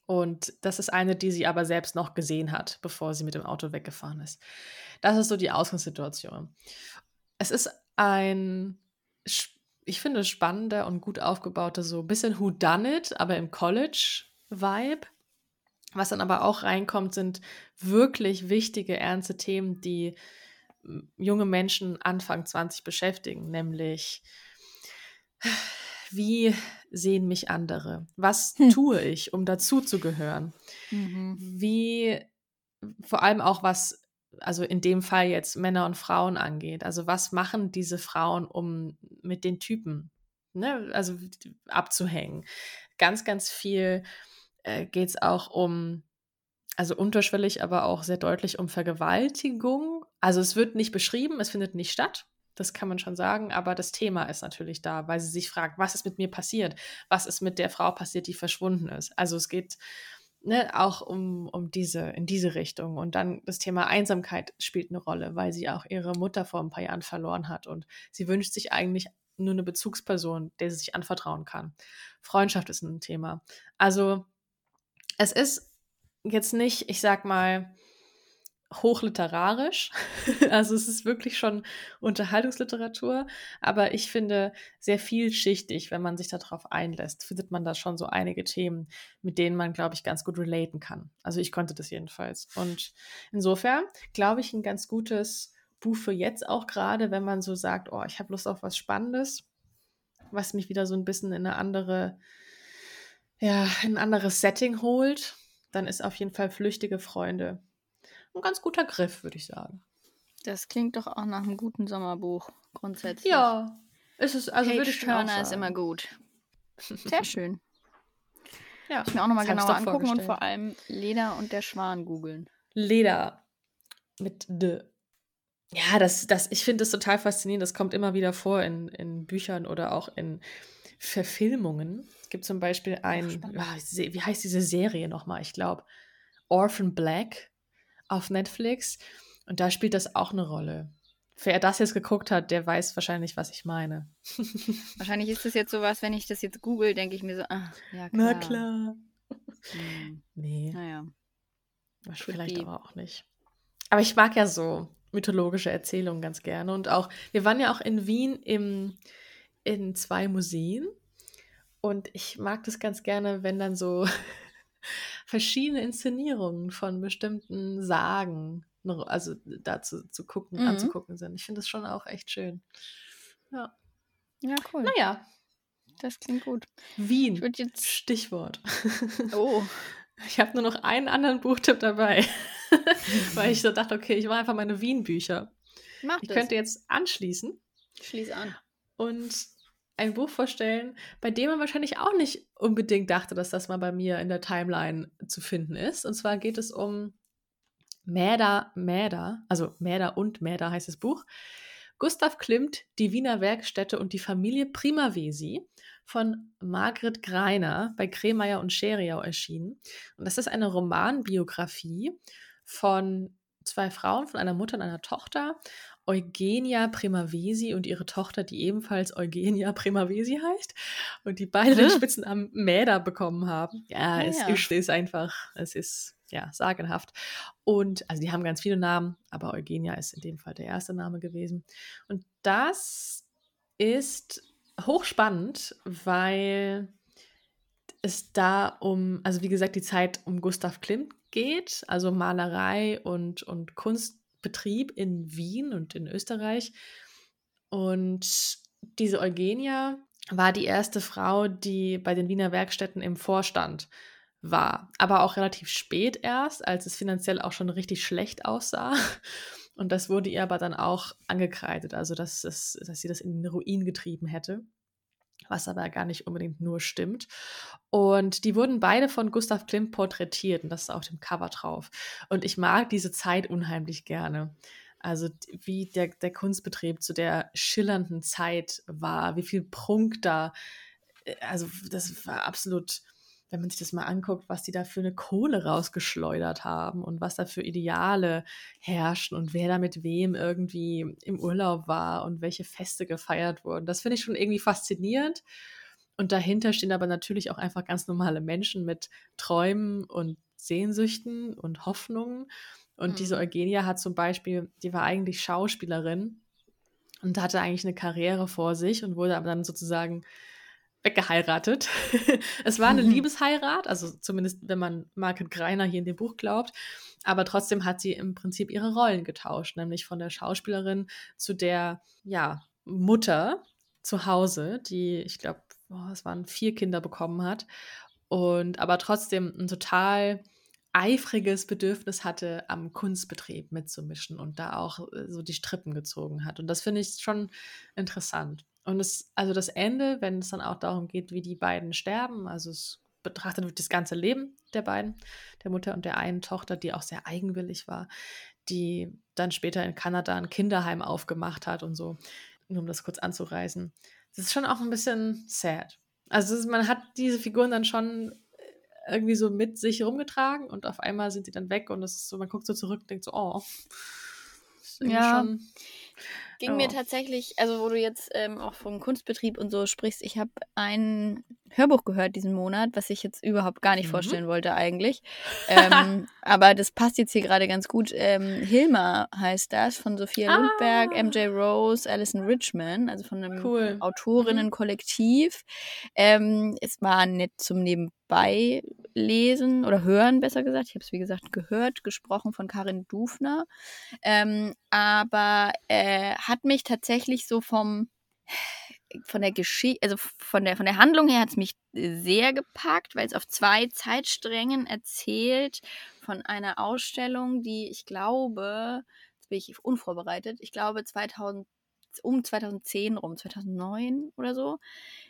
Und das ist eine, die sie aber selbst noch gesehen hat, bevor sie mit dem Auto weggefahren ist. Das ist so die Ausgangssituation. Es ist ein, ich finde, spannender und gut aufgebauter, so ein bisschen Who Done It, aber im College-Vibe. Was dann aber auch reinkommt, sind wirklich wichtige, ernste Themen, die junge Menschen Anfang 20 beschäftigen, nämlich wie sehen mich andere? Was hm. tue ich, um dazuzugehören? Mhm. Wie, vor allem auch was, also in dem Fall jetzt Männer und Frauen angeht. Also was machen diese Frauen, um mit den Typen, ne, also abzuhängen? Ganz, ganz viel äh, geht es auch um, also unterschwellig, aber auch sehr deutlich um Vergewaltigung. Also es wird nicht beschrieben, es findet nicht statt. Das kann man schon sagen, aber das Thema ist natürlich da, weil sie sich fragt, was ist mit mir passiert? Was ist mit der Frau passiert, die verschwunden ist? Also es geht ne, auch um, um diese, in diese Richtung. Und dann das Thema Einsamkeit spielt eine Rolle, weil sie auch ihre Mutter vor ein paar Jahren verloren hat. Und sie wünscht sich eigentlich nur eine Bezugsperson, der sie sich anvertrauen kann. Freundschaft ist ein Thema. Also es ist jetzt nicht, ich sag mal, hochliterarisch. also es ist wirklich schon Unterhaltungsliteratur, aber ich finde sehr vielschichtig, wenn man sich darauf einlässt, findet man da schon so einige Themen, mit denen man, glaube ich, ganz gut relaten kann. Also ich konnte das jedenfalls. Und insofern glaube ich ein ganz gutes Buch für jetzt auch gerade, wenn man so sagt, oh, ich habe Lust auf was Spannendes, was mich wieder so ein bisschen in eine andere, ja, in ein anderes Setting holt, dann ist auf jeden Fall Flüchtige Freunde ein ganz guter Griff, würde ich sagen. Das klingt doch auch nach einem guten Sommerbuch, grundsätzlich. Ja, ist es, also würde ich Turner ist immer gut. Sehr schön. ja, ich mir auch nochmal genauer angucken und vor allem Leder und der Schwan googeln. Leder mit D. Ja, das, das, ich finde das total faszinierend. Das kommt immer wieder vor in, in Büchern oder auch in Verfilmungen. Es gibt zum Beispiel ein, Ach, wie heißt diese Serie nochmal? Ich glaube, Orphan Black auf Netflix. Und da spielt das auch eine Rolle. Wer das jetzt geguckt hat, der weiß wahrscheinlich, was ich meine. wahrscheinlich ist das jetzt sowas, wenn ich das jetzt google, denke ich mir so, ah, ja klar. Na klar. Hm. Nee. Naja. Vielleicht aber auch nicht. Aber ich mag ja so mythologische Erzählungen ganz gerne. Und auch, wir waren ja auch in Wien im, in zwei Museen. Und ich mag das ganz gerne, wenn dann so verschiedene Inszenierungen von bestimmten Sagen, also dazu zu gucken, mhm. anzugucken sind. Ich finde das schon auch echt schön. Ja. Ja, cool. Naja. Das klingt gut. Wien. Ich jetzt Stichwort. Oh. Ich habe nur noch einen anderen Buchtipp dabei, weil ich so dachte, okay, ich mache einfach meine Wien-Bücher. Ich das. könnte jetzt anschließen. Schließ an. Und ein Buch vorstellen, bei dem man wahrscheinlich auch nicht unbedingt dachte, dass das mal bei mir in der Timeline zu finden ist. Und zwar geht es um Mäder, Mäder, also Mäder und Mäder heißt das Buch. Gustav Klimt, die Wiener Werkstätte und die Familie Primavesi von Margret Greiner bei Kremeyer und Scheriau erschienen. Und das ist eine Romanbiografie von zwei Frauen, von einer Mutter und einer Tochter. Eugenia Primavesi und ihre Tochter, die ebenfalls Eugenia Primavesi heißt und die beide den Spitznamen Mäder bekommen haben. Ja, ah, es ja. Ist, ist einfach, es ist ja sagenhaft. Und also die haben ganz viele Namen, aber Eugenia ist in dem Fall der erste Name gewesen. Und das ist hochspannend, weil es da um, also wie gesagt, die Zeit um Gustav Klimt geht, also Malerei und, und Kunst Betrieb in Wien und in Österreich. Und diese Eugenia war die erste Frau, die bei den Wiener Werkstätten im Vorstand war. Aber auch relativ spät erst, als es finanziell auch schon richtig schlecht aussah. Und das wurde ihr aber dann auch angekreidet, also dass, es, dass sie das in den Ruin getrieben hätte was aber gar nicht unbedingt nur stimmt. Und die wurden beide von Gustav Klimt porträtiert und das ist auf dem Cover drauf. Und ich mag diese Zeit unheimlich gerne. Also wie der, der Kunstbetrieb zu der schillernden Zeit war, wie viel Prunk da, äh, also das war absolut wenn man sich das mal anguckt, was die da für eine Kohle rausgeschleudert haben und was da für Ideale herrschen und wer da mit wem irgendwie im Urlaub war und welche Feste gefeiert wurden. Das finde ich schon irgendwie faszinierend. Und dahinter stehen aber natürlich auch einfach ganz normale Menschen mit Träumen und Sehnsüchten und Hoffnungen. Und mhm. diese Eugenia hat zum Beispiel, die war eigentlich Schauspielerin und hatte eigentlich eine Karriere vor sich und wurde aber dann sozusagen weggeheiratet. es war eine mhm. Liebesheirat, also zumindest wenn man Margaret Greiner hier in dem Buch glaubt. Aber trotzdem hat sie im Prinzip ihre Rollen getauscht, nämlich von der Schauspielerin zu der ja, Mutter zu Hause, die, ich glaube, oh, es waren vier Kinder bekommen hat und aber trotzdem ein total eifriges Bedürfnis hatte, am Kunstbetrieb mitzumischen und da auch äh, so die Strippen gezogen hat. Und das finde ich schon interessant. Und es, also das Ende, wenn es dann auch darum geht, wie die beiden sterben, also es betrachtet wird das ganze Leben der beiden, der Mutter und der einen Tochter, die auch sehr eigenwillig war, die dann später in Kanada ein Kinderheim aufgemacht hat und so, nur um das kurz anzureißen. Das ist schon auch ein bisschen sad. Also ist, man hat diese Figuren dann schon irgendwie so mit sich rumgetragen und auf einmal sind sie dann weg und so, man guckt so zurück und denkt so, oh. ja. Schon, Ging oh. mir tatsächlich, also wo du jetzt ähm, auch vom Kunstbetrieb und so sprichst, ich habe ein Hörbuch gehört diesen Monat, was ich jetzt überhaupt gar nicht mhm. vorstellen wollte eigentlich. ähm, aber das passt jetzt hier gerade ganz gut. Ähm, Hilma heißt das, von Sophia ah. Lundberg, MJ Rose, Alison Richman, also von einem cool. Mhm. Autorinnenkollektiv. Ähm, es war nett zum Nebenbei lesen oder hören, besser gesagt. Ich habe es, wie gesagt, gehört, gesprochen von Karin Dufner. Ähm, aber äh, hat mich tatsächlich so vom von der Geschichte, also von der, von der Handlung her hat es mich sehr gepackt, weil es auf zwei Zeitsträngen erzählt von einer Ausstellung, die ich glaube, jetzt bin ich unvorbereitet, ich glaube 2000, um 2010 rum, 2009 oder so,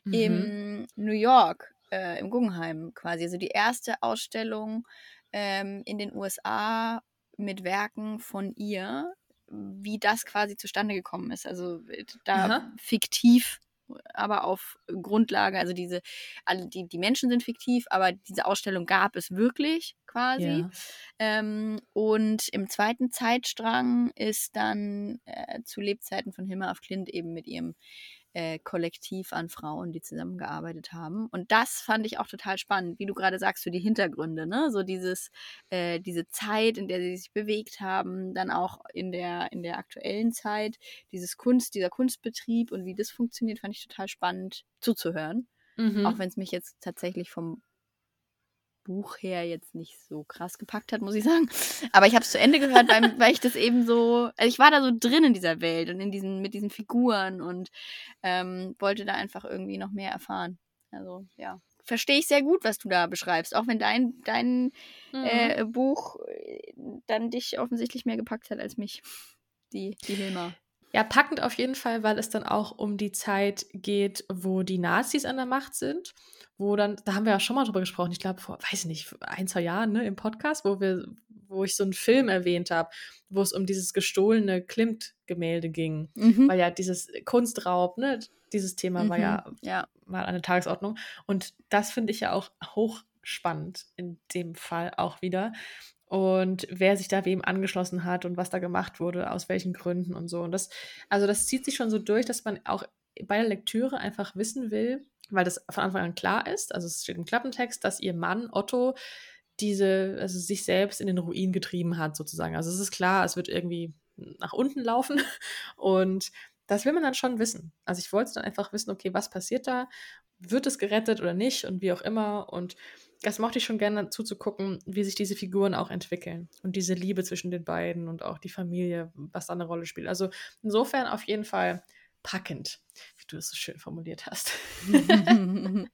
mhm. in New York, äh, im Guggenheim quasi. Also die erste Ausstellung ähm, in den USA mit Werken von ihr, wie das quasi zustande gekommen ist. Also äh, da Aha. fiktiv aber auf Grundlage, also diese, alle die, die Menschen sind fiktiv, aber diese Ausstellung gab es wirklich quasi. Ja. Ähm, und im zweiten Zeitstrang ist dann äh, zu Lebzeiten von Hilma af Klint eben mit ihrem äh, Kollektiv an Frauen, die zusammengearbeitet haben. Und das fand ich auch total spannend, wie du gerade sagst, für die Hintergründe, ne? So dieses, äh, diese Zeit, in der sie sich bewegt haben, dann auch in der, in der aktuellen Zeit, dieses Kunst, dieser Kunstbetrieb und wie das funktioniert, fand ich total spannend zuzuhören. Mhm. Auch wenn es mich jetzt tatsächlich vom Buch her jetzt nicht so krass gepackt hat, muss ich sagen. Aber ich habe es zu Ende gehört, weil, weil ich das eben so, also ich war da so drin in dieser Welt und in diesen, mit diesen Figuren und ähm, wollte da einfach irgendwie noch mehr erfahren. Also ja, verstehe ich sehr gut, was du da beschreibst, auch wenn dein, dein mhm. äh, Buch äh, dann dich offensichtlich mehr gepackt hat als mich, die, die Hilma. Ja, packend auf jeden Fall, weil es dann auch um die Zeit geht, wo die Nazis an der Macht sind wo dann, da haben wir ja schon mal drüber gesprochen, ich glaube vor, weiß ich nicht, ein, zwei Jahren, ne, im Podcast, wo wir, wo ich so einen Film erwähnt habe, wo es um dieses gestohlene Klimt-Gemälde ging. Mhm. Weil ja dieses Kunstraub, ne, dieses Thema mhm. war ja, ja mal eine Tagesordnung. Und das finde ich ja auch hochspannend in dem Fall auch wieder. Und wer sich da wem angeschlossen hat und was da gemacht wurde, aus welchen Gründen und so. Und das, also das zieht sich schon so durch, dass man auch bei der Lektüre einfach wissen will, weil das von Anfang an klar ist, also es steht im Klappentext, dass ihr Mann Otto diese, also sich selbst in den Ruin getrieben hat, sozusagen. Also es ist klar, es wird irgendwie nach unten laufen und das will man dann schon wissen. Also ich wollte dann einfach wissen, okay, was passiert da? Wird es gerettet oder nicht und wie auch immer und das mochte ich schon gerne zuzugucken, wie sich diese Figuren auch entwickeln und diese Liebe zwischen den beiden und auch die Familie, was da eine Rolle spielt. Also insofern auf jeden Fall packend, wie du es so schön formuliert hast.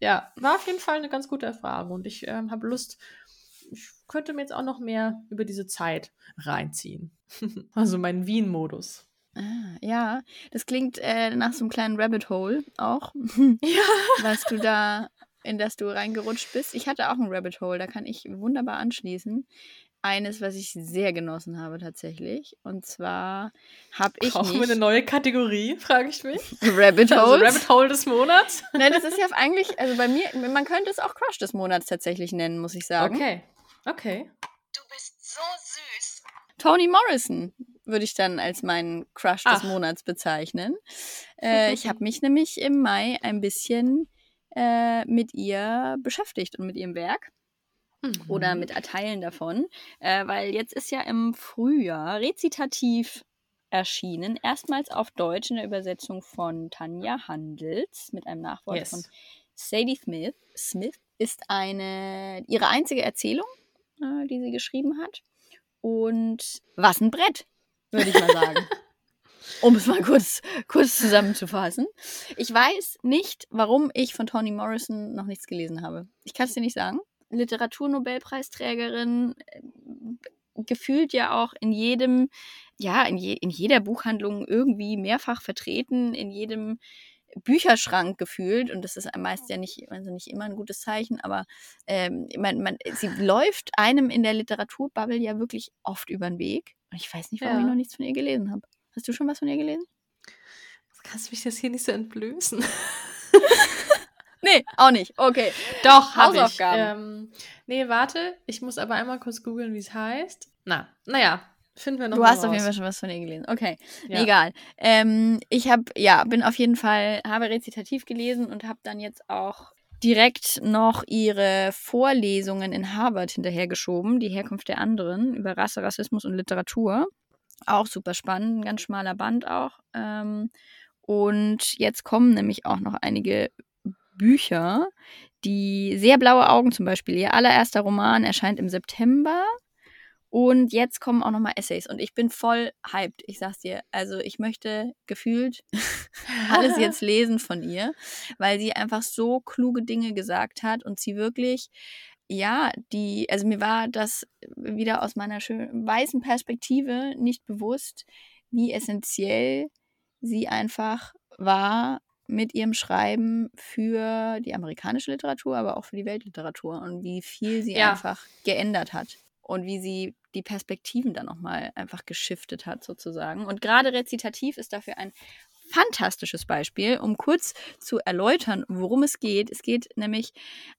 ja, war auf jeden Fall eine ganz gute Erfahrung und ich ähm, habe Lust, ich könnte mir jetzt auch noch mehr über diese Zeit reinziehen. also mein Wien-Modus. Ah, ja, das klingt äh, nach so einem kleinen Rabbit Hole auch, ja. was du da, in das du reingerutscht bist. Ich hatte auch ein Rabbit Hole, da kann ich wunderbar anschließen eines, was ich sehr genossen habe tatsächlich. Und zwar habe ich. Brauchen wir eine neue Kategorie, frage ich mich. Rabbit Hole. Also Rabbit Hole des Monats. Nein, das ist ja eigentlich, also bei mir, man könnte es auch Crush des Monats tatsächlich nennen, muss ich sagen. Okay. Okay. Du bist so süß. Toni Morrison würde ich dann als meinen Crush Ach. des Monats bezeichnen. Äh, ich habe mich nämlich im Mai ein bisschen äh, mit ihr beschäftigt und mit ihrem Werk oder mhm. mit Teilen davon, äh, weil jetzt ist ja im Frühjahr rezitativ erschienen, erstmals auf Deutsch in der Übersetzung von Tanja Handels mit einem Nachwort yes. von Sadie Smith. Smith ist eine ihre einzige Erzählung, äh, die sie geschrieben hat. Und was ein Brett, würde ich mal sagen. um es mal kurz, kurz zusammenzufassen. Ich weiß nicht, warum ich von Toni Morrison noch nichts gelesen habe. Ich kann es dir nicht sagen. Literaturnobelpreisträgerin, äh, gefühlt ja auch in jedem, ja, in, je, in jeder Buchhandlung irgendwie mehrfach vertreten, in jedem Bücherschrank gefühlt und das ist meist ja nicht, also nicht immer ein gutes Zeichen, aber ähm, man, man, sie läuft einem in der Literaturbubble ja wirklich oft über den Weg und ich weiß nicht, warum ja. ich noch nichts von ihr gelesen habe. Hast du schon was von ihr gelesen? Du kannst mich das hier nicht so entblößen. Nee, auch nicht. Okay. Doch, hab Hausaufgaben. Ich. Ähm, nee, warte. Ich muss aber einmal kurz googeln, wie es heißt. Na, naja, finden wir noch Du hast raus. auf jeden Fall schon was von ihr gelesen. Okay, Ja. egal. Ähm, ich habe, ja, bin auf jeden Fall, habe rezitativ gelesen und habe dann jetzt auch direkt noch ihre Vorlesungen in Harvard hinterhergeschoben, die Herkunft der anderen, über Rasse, Rassismus und Literatur. Auch super spannend, ein ganz schmaler Band auch. Ähm, und jetzt kommen nämlich auch noch einige Bücher, die sehr blaue Augen zum Beispiel. Ihr allererster Roman erscheint im September. Und jetzt kommen auch nochmal Essays. Und ich bin voll hyped, ich sag's dir. Also ich möchte gefühlt alles jetzt lesen von ihr, weil sie einfach so kluge Dinge gesagt hat und sie wirklich, ja, die, also mir war das wieder aus meiner schönen weißen Perspektive nicht bewusst, wie essentiell sie einfach war mit ihrem Schreiben für die amerikanische Literatur, aber auch für die Weltliteratur und wie viel sie Ja. einfach geändert hat und wie sie die Perspektiven dann nochmal einfach geschiftet hat sozusagen. Und gerade rezitativ ist dafür ein fantastisches Beispiel, um kurz zu erläutern, worum es geht. Es geht nämlich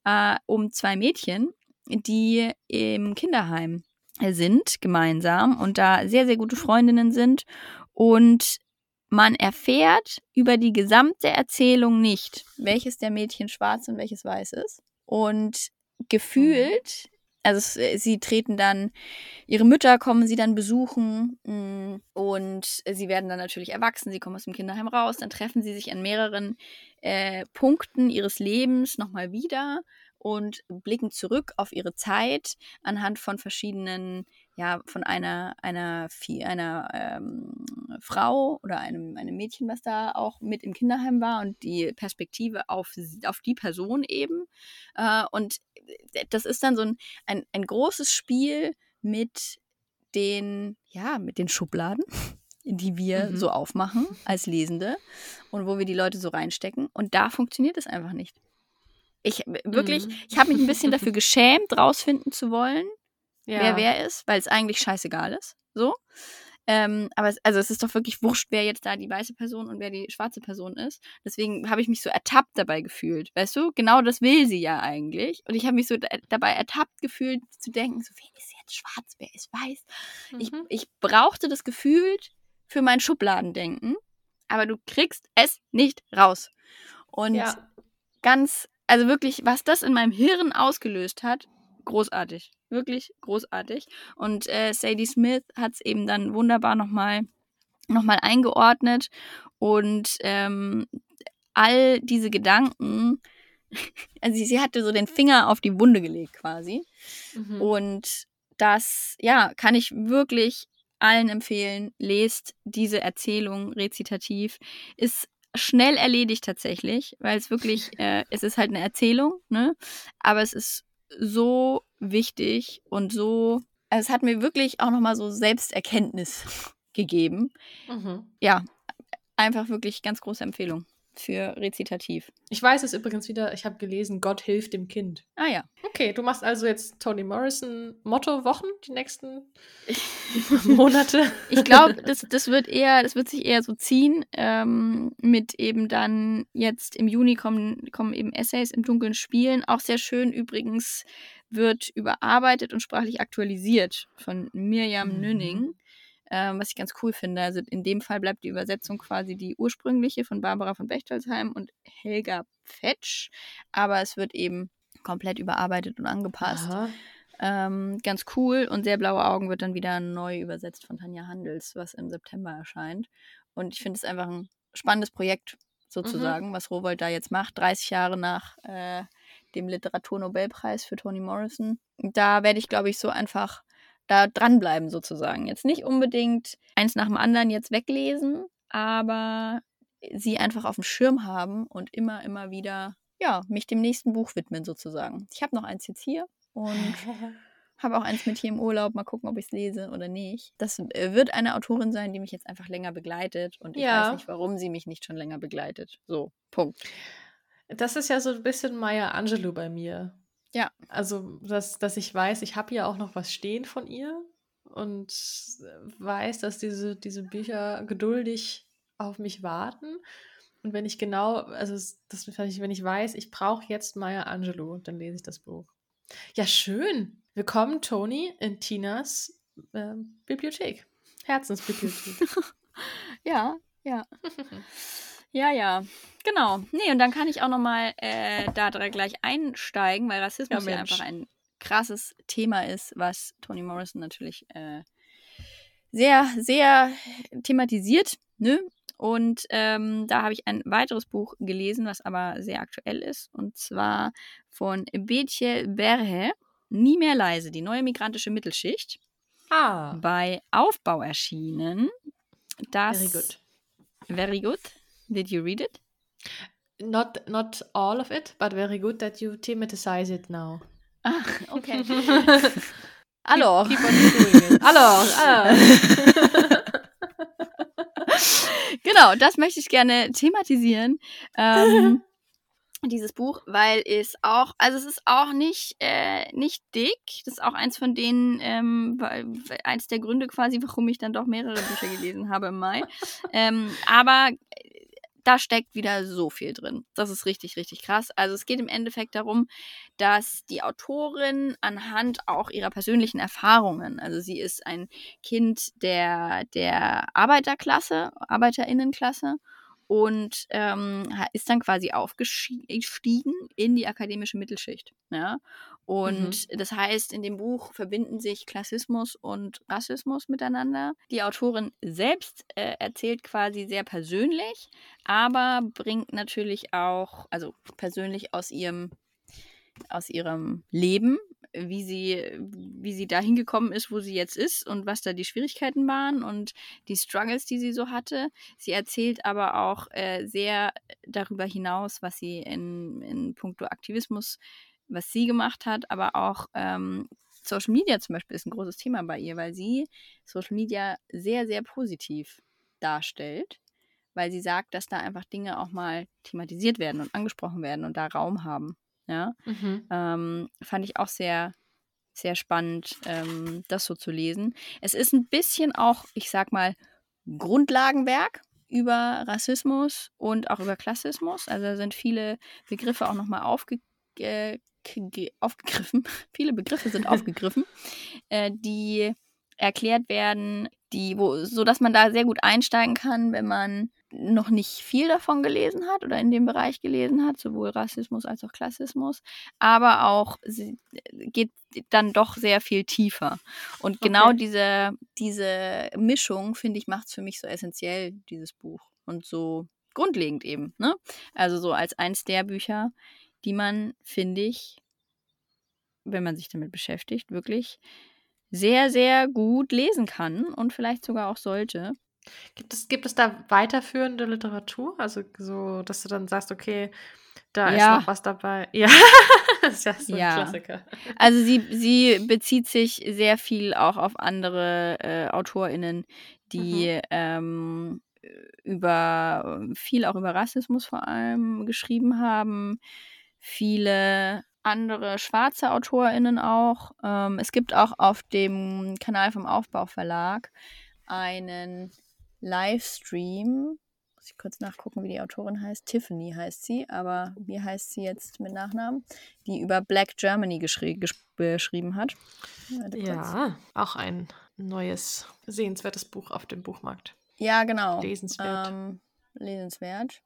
äh, um zwei Mädchen, die im Kinderheim sind gemeinsam und da sehr, sehr gute Freundinnen sind und man erfährt über die gesamte Erzählung nicht, welches der Mädchen schwarz und welches weiß ist. Und gefühlt, also es, sie treten dann, ihre Mütter kommen sie dann besuchen mh, und sie werden dann natürlich erwachsen, sie kommen aus dem Kinderheim raus, dann treffen sie sich an mehreren äh, Punkten ihres Lebens nochmal wieder und blicken zurück auf ihre Zeit anhand von verschiedenen, ja, von einer, einer, einer ähm, Frau oder einem, einem Mädchen, was da auch mit im Kinderheim war und die Perspektive auf, auf die Person eben. Äh, und das ist dann so ein, ein, ein großes Spiel mit den, ja, mit den Schubladen, die wir Mhm. so aufmachen als Lesende und wo wir die Leute so reinstecken. Und da funktioniert es einfach nicht. Ich wirklich, Mhm. ich habe mich ein bisschen dafür geschämt, rausfinden zu wollen, Ja. wer wer ist, weil es eigentlich scheißegal ist. So. Ähm, aber es, also es ist doch wirklich wurscht, wer jetzt da die weiße Person und wer die schwarze Person ist. Deswegen habe ich mich so ertappt dabei gefühlt. Weißt du, genau das will sie ja eigentlich. Und ich habe mich so da, dabei ertappt gefühlt, zu denken, so, wer ist jetzt schwarz, wer ist weiß? Ich, Mhm. ich brauchte das gefühlt für mein Schubladendenken, aber du kriegst es nicht raus. Und ja. ganz, also wirklich, was das in meinem Hirn ausgelöst hat, großartig. Wirklich großartig. Und äh, Sadie Smith hat es eben dann wunderbar nochmal noch mal eingeordnet. Und ähm, all diese Gedanken, also sie, sie hatte so den Finger auf die Wunde gelegt quasi. Mhm. Und das, ja, kann ich wirklich allen empfehlen. Lest diese Erzählung rezitativ. Ist schnell erledigt tatsächlich, weil es wirklich, äh, es ist halt eine Erzählung, ne? Aber es ist so wichtig und so, also es hat mir wirklich auch nochmal so Selbsterkenntnis gegeben. Mhm. Ja, einfach wirklich ganz große Empfehlung für rezitativ. Ich weiß es übrigens wieder, ich habe gelesen, Gott hilft dem Kind. Ah ja. Okay, du machst also jetzt Toni Morrison Motto-Wochen die nächsten Monate. Ich glaube, das, das wird eher, das wird sich eher so ziehen. Ähm, mit eben dann jetzt im Juni kommen, kommen eben Essays im dunklen Spielen. Auch sehr schön übrigens wird überarbeitet und sprachlich aktualisiert von Mirjam Mhm. Nünning. Ähm, was ich ganz cool finde. Also in dem Fall bleibt die Übersetzung quasi die ursprüngliche von Barbara von Bechtolsheim und Helga Pfetsch. Aber es wird eben komplett überarbeitet und angepasst. Ähm, ganz cool und sehr blaue Augen wird dann wieder neu übersetzt von Tanja Handels, was im September erscheint. Und ich finde es einfach ein spannendes Projekt sozusagen, was Rowold da jetzt macht, 30 Jahre nach äh, dem Literaturnobelpreis für Toni Morrison. Da werde ich, glaube ich, so einfach da dranbleiben sozusagen. Jetzt nicht unbedingt eins nach dem anderen jetzt weglesen, aber sie einfach auf dem Schirm haben und immer, immer wieder, ja, mich dem nächsten Buch widmen sozusagen. Ich habe noch eins jetzt hier und habe auch eins mit hier im Urlaub. Mal gucken, ob ich es lese oder nicht. Das äh, wird eine Autorin sein, die mich jetzt einfach länger begleitet. Und ich Ja. weiß nicht, warum sie mich nicht schon länger begleitet. So, Punkt. Das ist ja so ein bisschen Maya Angelou bei mir. Ja. Also, dass, dass ich weiß, ich habe ja auch noch was stehen von ihr und weiß, dass diese, diese Bücher geduldig auf mich warten. Und wenn ich genau, also das, wenn ich weiß, ich brauche jetzt Maya Angelou, dann lese ich das Buch. Ja, schön. Willkommen, Toni, in Tinas äh, Bibliothek. Herzensbibliothek. ja, ja. ja, ja. Genau. Nee, und dann kann ich auch nochmal äh, da gleich einsteigen, weil Rassismus ja, ja, einfach ein krasses Thema ist, was Toni Morrison natürlich äh, sehr, sehr thematisiert. Ne? Und ähm, da habe ich ein weiteres Buch gelesen, was aber sehr aktuell ist. Und zwar von Betje Berhe, Nie mehr leise, die neue migrantische Mittelschicht. Ah. Bei Aufbau erschienen. Das, very good. Very good. Did you read it? Not, not all of it, but very good that you thematize it now. Ah, okay. Alors. Keep, keep it. Alors, alors. genau, das möchte ich gerne thematisieren. Ähm, dieses Buch, weil es auch, also es ist auch nicht, äh, nicht dick. Das ist auch eins von denen, ähm, eins der Gründe quasi, warum ich dann doch mehrere Bücher gelesen habe im Mai. ähm, aber da steckt wieder so viel drin. Das ist richtig, richtig krass. Also es geht im Endeffekt darum, dass die Autorin anhand auch ihrer persönlichen Erfahrungen, also sie ist ein Kind der, der Arbeiterklasse, Arbeiterinnenklasse und ähm, ist dann quasi aufgestiegen in die akademische Mittelschicht. Ja? Und mhm. das heißt, in dem Buch verbinden sich Klassismus und Rassismus miteinander. Die Autorin selbst äh, erzählt quasi sehr persönlich, aber bringt natürlich auch, also persönlich aus ihrem aus ihrem Leben wie sie, wie sie da hingekommen ist, wo sie jetzt ist und was da die Schwierigkeiten waren und die Struggles, die sie so hatte. Sie erzählt aber auch äh, sehr darüber hinaus, was sie in, in puncto Aktivismus, was sie gemacht hat, aber auch ähm, Social Media zum Beispiel ist ein großes Thema bei ihr, weil sie Social Media sehr, sehr positiv darstellt, weil sie sagt, dass da einfach Dinge auch mal thematisiert werden und angesprochen werden und da Raum haben. Ja, mhm. ähm, fand ich auch sehr, sehr spannend, ähm, das so zu lesen. Es ist ein bisschen auch, ich sag mal, Grundlagenwerk über Rassismus und auch über Klassismus. Also da sind viele Begriffe auch nochmal aufge äh, aufgegriffen. viele Begriffe sind aufgegriffen, äh, die erklärt werden, die, wo, so dass man da sehr gut einsteigen kann, wenn man noch nicht viel davon gelesen hat oder in dem Bereich gelesen hat, sowohl Rassismus als auch Klassismus, aber auch geht dann doch sehr viel tiefer. Und genau okay. diese, diese Mischung, finde ich, macht es für mich so essentiell, dieses Buch. Und so grundlegend eben. Ne? Also so als eins der Bücher, die man, finde ich, wenn man sich damit beschäftigt, wirklich sehr, sehr gut lesen kann und vielleicht sogar auch sollte. Gibt es, gibt es da weiterführende Literatur? Also so, dass du dann sagst, okay, da ja. ist noch was dabei. Ja, das ist ja so ja. ein Klassiker. Also sie, sie bezieht sich sehr viel auch auf andere äh, AutorInnen, die mhm. ähm, über viel auch über Rassismus vor allem geschrieben haben. Viele andere schwarze AutorInnen auch. Ähm, es gibt auch auf dem Kanal vom Aufbau Verlag einen Livestream. Muss ich kurz nachgucken, wie die Autorin heißt. Tiffany heißt sie, aber wie heißt sie jetzt mit Nachnamen? Die über Black Germany geschrieben hat. Ja, auch ein neues, sehenswertes Buch auf dem Buchmarkt. Ja, genau. Lesenswert. Ähm, lesenswert.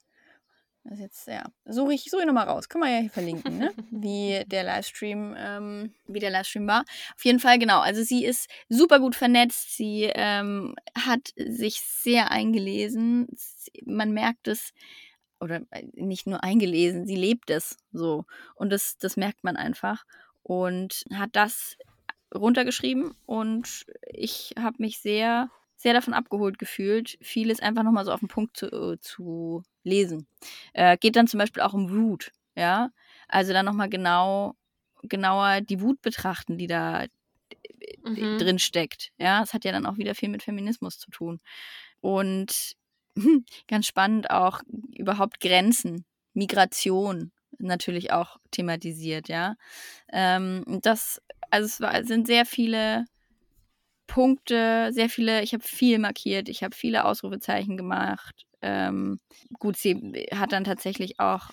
Das jetzt, ja, suche ich, suche ich nochmal raus. Können wir ja hier verlinken, ne? wie der Livestream, ähm, wie der Livestream war. Auf jeden Fall, genau. Also sie ist super gut vernetzt. Sie ähm, hat sich sehr eingelesen. Man merkt es, oder äh, nicht nur eingelesen, sie lebt es so. Und das, das merkt man einfach. Und hat das runtergeschrieben und ich habe mich sehr sehr davon abgeholt gefühlt, vieles einfach nochmal so auf den Punkt zu, äh, zu lesen. Äh, geht dann zum Beispiel auch um Wut, ja. Also dann nochmal genau, genauer die Wut betrachten, die da äh, mhm. drin steckt. Ja, es hat ja dann auch wieder viel mit Feminismus zu tun. Und ganz spannend auch überhaupt Grenzen, Migration natürlich auch thematisiert, ja. Ähm, das, also es war, sind sehr viele Punkte, sehr viele, ich habe viel markiert, ich habe viele Ausrufezeichen gemacht, ähm, gut, sie hat dann tatsächlich auch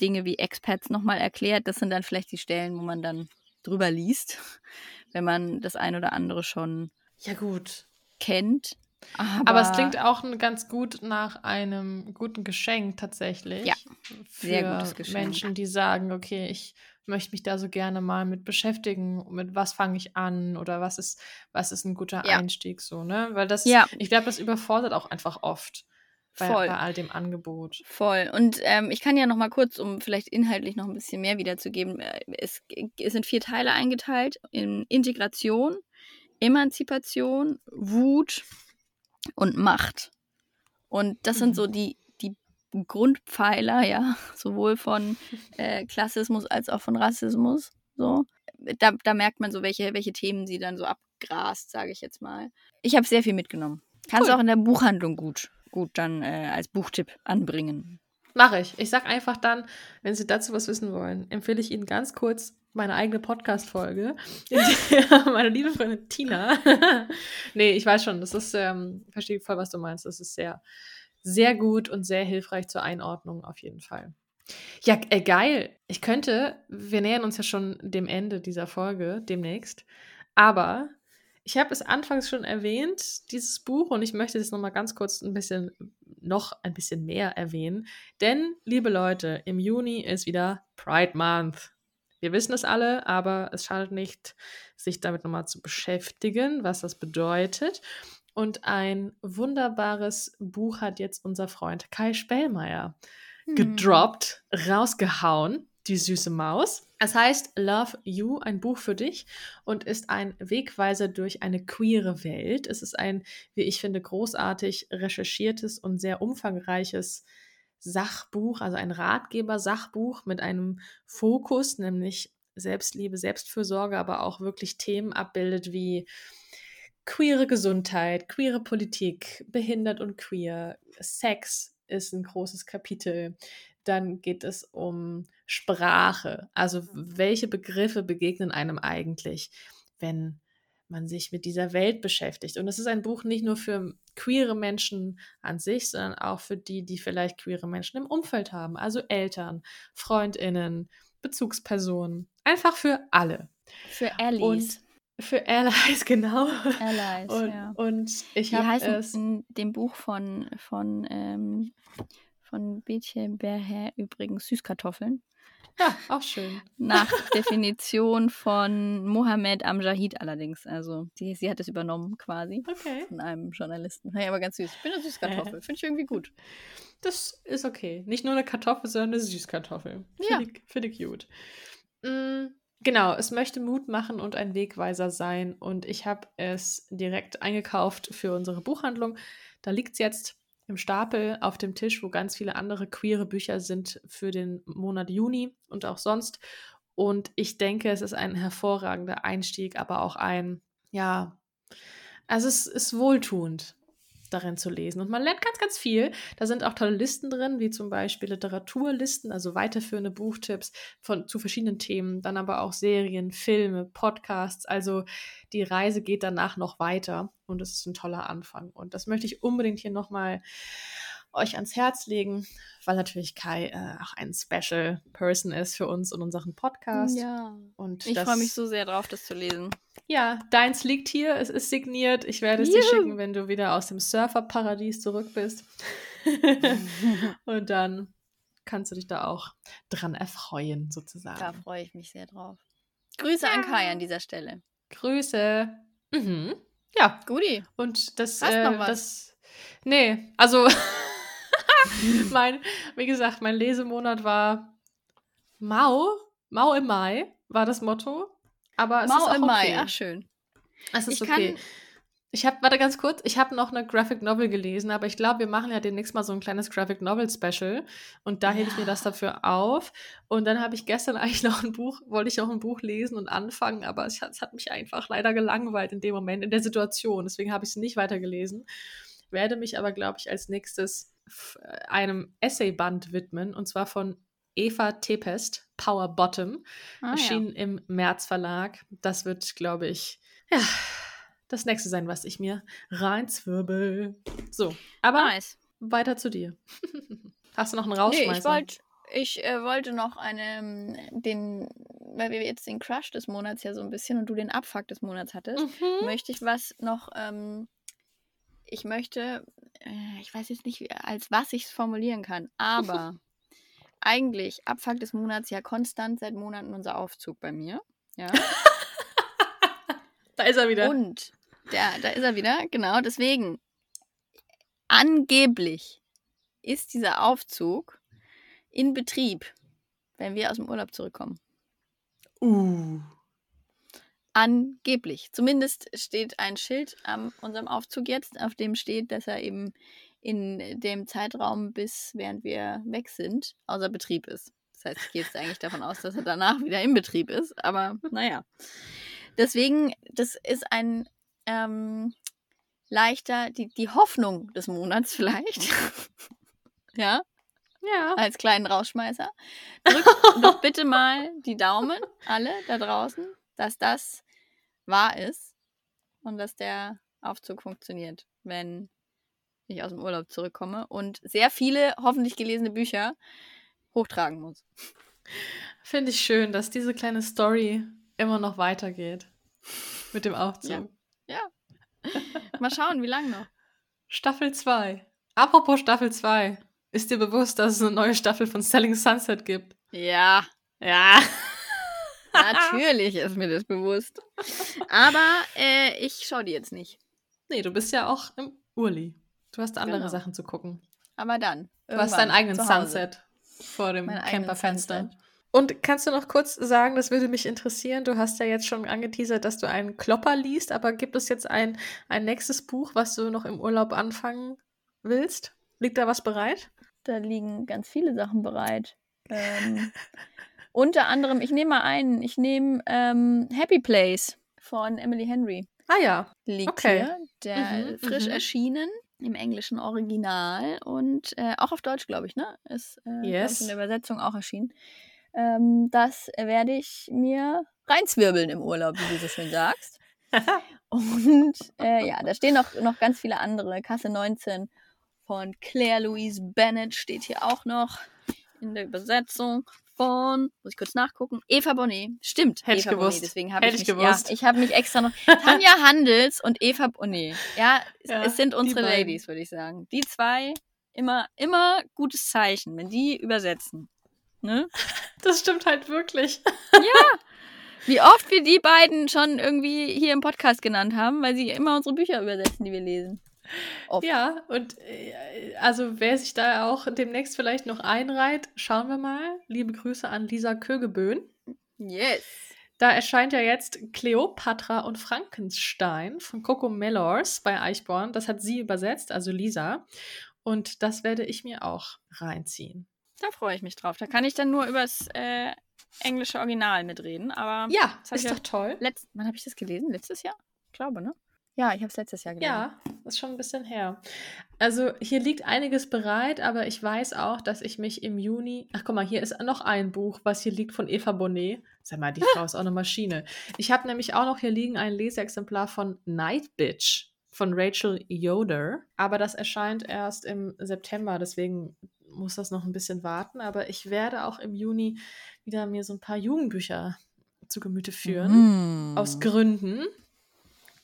Dinge wie Expats nochmal erklärt. Das sind dann vielleicht die Stellen, wo man dann drüber liest, wenn man das ein oder andere schon Ja, gut. kennt. Aber, Aber es klingt auch ganz gut nach einem guten Geschenk tatsächlich. Ja, Für sehr gutes Geschenk. Menschen, die sagen, okay, ich möchte mich da so gerne mal mit beschäftigen, mit was fange ich an oder was ist, was ist ein guter Ja. Einstieg so, ne? Weil das, Ja. ich glaube, das überfordert auch einfach oft bei, Voll. bei all dem Angebot. Voll. Und ähm, ich kann ja noch mal kurz, um vielleicht inhaltlich noch ein bisschen mehr wiederzugeben, äh, es, es sind vier Teile eingeteilt in Integration, Emanzipation, Wut und Macht. Und das sind Mhm. so die, die Grundpfeiler, ja, sowohl von äh, Klassismus als auch von Rassismus. So. Da, da merkt man so, welche, welche Themen sie dann so abgrast, sage ich jetzt mal. Ich habe sehr viel mitgenommen. Kannst Cool. auch in der Buchhandlung gut, gut dann äh, als Buchtipp anbringen. Mache ich. Ich sag einfach dann, wenn Sie dazu was wissen wollen, empfehle ich Ihnen ganz kurz meine eigene Podcast-Folge. in der meine liebe Freundin Tina. nee, ich weiß schon, das ist, ähm, verstehe voll, was du meinst. Das ist sehr, sehr gut und sehr hilfreich zur Einordnung auf jeden Fall. Ja, äh, geil. Ich könnte, wir nähern uns ja schon dem Ende dieser Folge demnächst, aber ich habe es anfangs schon erwähnt, dieses Buch, und ich möchte es nochmal ganz kurz ein bisschen, noch ein bisschen mehr erwähnen. Denn, liebe Leute, im Juni ist wieder Pride Month. Wir wissen es alle, aber es schadet nicht, sich damit nochmal zu beschäftigen, was das bedeutet. Und ein wunderbares Buch hat jetzt unser Freund Kai Spellmeier Hm. gedroppt, rausgehauen, die süße Maus. Es heißt Love You, ein Buch für dich und ist ein Wegweiser durch eine queere Welt. Es ist ein, wie ich finde, großartig recherchiertes und sehr umfangreiches Sachbuch, also ein Ratgeber-Sachbuch mit einem Fokus, nämlich Selbstliebe, Selbstfürsorge, aber auch wirklich Themen abbildet wie queere Gesundheit, queere Politik, behindert und queer, Sex ist ein großes Kapitel. Dann geht es um Sprache, also welche Begriffe begegnen einem eigentlich, wenn man sich mit dieser Welt beschäftigt. Und es ist ein Buch nicht nur für queere Menschen an sich, sondern auch für die, die vielleicht queere Menschen im Umfeld haben, also Eltern, Freundinnen, Bezugspersonen, einfach für alle. Für Allies. Für Allies, genau. Allies, und, ja. und ich habe es. in dem Buch von, von, ähm, von Betje Berher übrigens Süßkartoffeln. Ja, auch schön. Nach Definition von Mohammed Amjahid allerdings. Also die, sie hat es übernommen quasi Okay. von einem Journalisten. Hey, aber ganz süß. Ich bin eine Süßkartoffel. Finde ich irgendwie gut. Das ist okay. Nicht nur eine Kartoffel, sondern eine Süßkartoffel. Ja. Finde ich, finde ich cute. Mm, genau, es möchte Mut machen und ein Wegweiser sein. Und ich habe es direkt eingekauft für unsere Buchhandlung. Da liegt es jetzt im Stapel auf dem Tisch, wo ganz viele andere queere Bücher sind für den Monat Juni und auch sonst. Und ich denke, es ist ein hervorragender Einstieg, aber auch ein, ja, also es ist wohltuend, darin zu lesen. Und man lernt ganz, ganz viel. Da sind auch tolle Listen drin, wie zum Beispiel Literaturlisten, also weiterführende Buchtipps von, zu verschiedenen Themen, dann aber auch Serien, Filme, Podcasts. Also die Reise geht danach noch weiter und es ist ein toller Anfang. Und das möchte ich unbedingt hier nochmal euch ans Herz legen, weil natürlich Kai äh, auch ein Special Person ist für uns und unseren Podcast. Ja. Und Ich freue mich so sehr drauf, das zu lesen. ja, deins liegt hier, es ist signiert. Ich werde es dir Juhu. schicken, wenn du wieder aus dem Surferparadies zurück bist. Und dann kannst du dich da auch dran erfreuen, sozusagen. Da freue ich mich sehr drauf. Grüße an Kai an dieser Stelle. Grüße. Mhm. Ja, Guti. und das, Hast äh, noch was? das. Nee, also mein, wie gesagt, mein Lesemonat war Mau. Mau im Mai war das Motto. Aber es ist Mau auch im Mai. okay. Ach, schön. Es ist Ich okay. Ich habe, warte ganz kurz, ich habe noch eine Graphic Novel gelesen, aber ich glaube, wir machen ja demnächst mal so ein kleines Graphic Novel Special und da hebe ich mir Ja. das dafür auf. Und dann habe ich gestern eigentlich noch ein Buch, wollte ich auch ein Buch lesen und anfangen, aber es hat, es hat mich einfach leider gelangweilt in dem Moment, in der Situation. Deswegen habe ich es nicht weitergelesen. Werde mich aber, glaube ich, als nächstes einem Essayband widmen und zwar von Eva Tepest, Power Bottom Ah, erschienen im März Verlag. Das wird, glaube ich, ja, das nächste sein, was ich mir reinzwirbel. So, ja. aber Nice. weiter zu dir. Hast du noch einen Nee, Rausschmeißer? ich wollte ich äh, wollte noch einen, den, weil wir jetzt den Crush des Monats ja so ein bisschen und du den Abfuck des Monats hattest, Mhm. möchte ich was noch, ähm, ich möchte, äh, ich weiß jetzt nicht, als was ich es formulieren kann, aber eigentlich Abfuck des Monats ja konstant seit Monaten unser Aufzug bei mir. Ja. Da ist er wieder. Und der, da ist er wieder, genau. Deswegen, angeblich ist dieser Aufzug in Betrieb, wenn wir aus dem Urlaub zurückkommen. uh. Angeblich. Zumindest steht ein Schild an unserem Aufzug jetzt, auf dem steht, dass er eben in dem Zeitraum, bis während wir weg sind, außer Betrieb ist. Das heißt, ich gehe jetzt eigentlich davon aus, dass er danach wieder in Betrieb ist. Aber naja. Deswegen, das ist ein ähm, leichter, die, die Hoffnung des Monats vielleicht. ja, Ja. als kleinen Rausschmeißer. Drückt doch bitte mal die Daumen, alle da draußen, dass das wahr ist und dass der Aufzug funktioniert, wenn ich aus dem Urlaub zurückkomme und sehr viele hoffentlich gelesene Bücher hochtragen muss. Finde ich schön, dass diese kleine Story immer noch weitergeht. Mit dem Aufzug. Mal schauen, wie lange noch. Staffel 2. Apropos Staffel 2. Ist dir bewusst, dass es eine neue Staffel von Selling Sunset gibt? Ja, Ja. Natürlich ist mir das bewusst. Aber äh, ich schaue die jetzt nicht. Nee, du bist ja auch im Urli. Du hast andere Genau. Sachen zu gucken. Aber dann. Du hast deinen eigenen. Sunset vor dem Camperfenster. Und kannst du noch kurz sagen, das würde mich interessieren, du hast ja jetzt schon angeteasert, dass du einen Klopper liest, aber gibt es jetzt ein, ein nächstes Buch, was du noch im Urlaub anfangen willst? Liegt da was bereit? Da liegen ganz viele Sachen bereit. Ähm, unter anderem, ich nehme mal einen, ich nehme ähm, Happy Place von Emily Henry. Ah ja. Liegt Okay. hier. Der Mhm, frisch mhm. erschienen im englischen Original und äh, auch auf Deutsch, glaube ich, ne? Ist äh, Yes. in der Übersetzung auch erschienen. Ähm, das werde ich mir reinzwirbeln im Urlaub, wie du so schön sagst. Und äh, ja, da stehen noch, noch ganz viele andere. Kasse 19 von Claire Louise Bennett steht hier auch noch in der Übersetzung von, muss ich kurz nachgucken, Eva Bonnet. Stimmt, Hätte ich gewusst. Bonnet, deswegen habe Hätte ich ich mich, gewusst. Ja, ich habe mich extra noch, Tanja Handels und Eva Bonnet. Ja, es- Ja, es sind unsere. Ladies, würde ich sagen. Die zwei, immer, immer gutes Zeichen, wenn die übersetzen. Ne? Das stimmt halt wirklich. Wie oft wir die beiden schon irgendwie hier im Podcast genannt haben, weil sie immer unsere Bücher übersetzen, die wir lesen. Oft. Ja, und äh, also wer sich da auch demnächst vielleicht noch einreiht, schauen wir mal. Liebe Grüße an Lisa Kögeböhn. Yes. Da erscheint ja jetzt Cleopatra und Frankenstein von Coco Mellors bei Eichborn. Das hat sie übersetzt, also Lisa. Und das werde ich mir auch reinziehen. Da freue ich mich drauf. Da kann ich dann nur übers äh, englische Original mitreden. Aber Ja, ist ich doch toll. letzt, wann habe ich das gelesen? Letztes Jahr? Ich glaube, ne? Ja, ich habe es letztes Jahr gelesen. Ja, das ist schon ein bisschen her. Also hier liegt einiges bereit, aber ich weiß auch, dass ich mich im Juni. Ach guck mal, hier ist noch ein Buch, was hier liegt von Eva Bonnet. Sag mal, die Frau ist auch eine Maschine. Ich habe nämlich auch noch hier liegen ein Leseexemplar von Night Bitch von Rachel Yoder. Aber das erscheint erst im September, deswegen muss das noch ein bisschen warten. Aber ich werde auch im Juni wieder mir so ein paar Jugendbücher zu Gemüte führen Mm. aus Gründen.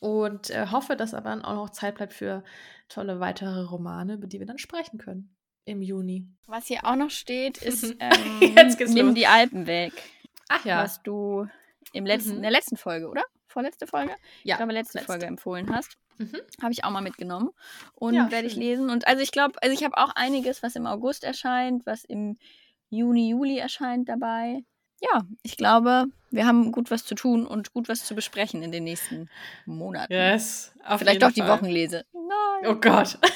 Und äh, hoffe, dass aber dann auch noch Zeit bleibt für tolle weitere Romane, über die wir dann sprechen können im Juni. Was hier auch noch steht, ist ähm, Jetzt geht's Nimm los. die Alpen weg. Ach ja, Was du im letzten, Mhm. in der letzten Folge, oder? Vorletzte Folge? ja. ich glaube, letzte, letzte. Folge empfohlen hast. Mhm. Habe ich auch mal mitgenommen und Ja, werde ich lesen. Und also ich glaube, also ich habe auch einiges, was im August erscheint, was im Juni, Juli erscheint dabei. Ja, ich glaube, wir haben gut was zu tun und gut was zu besprechen in den nächsten Monaten. Yes, Vielleicht doch die Fall. Wochenlese. Nein. Oh Gott.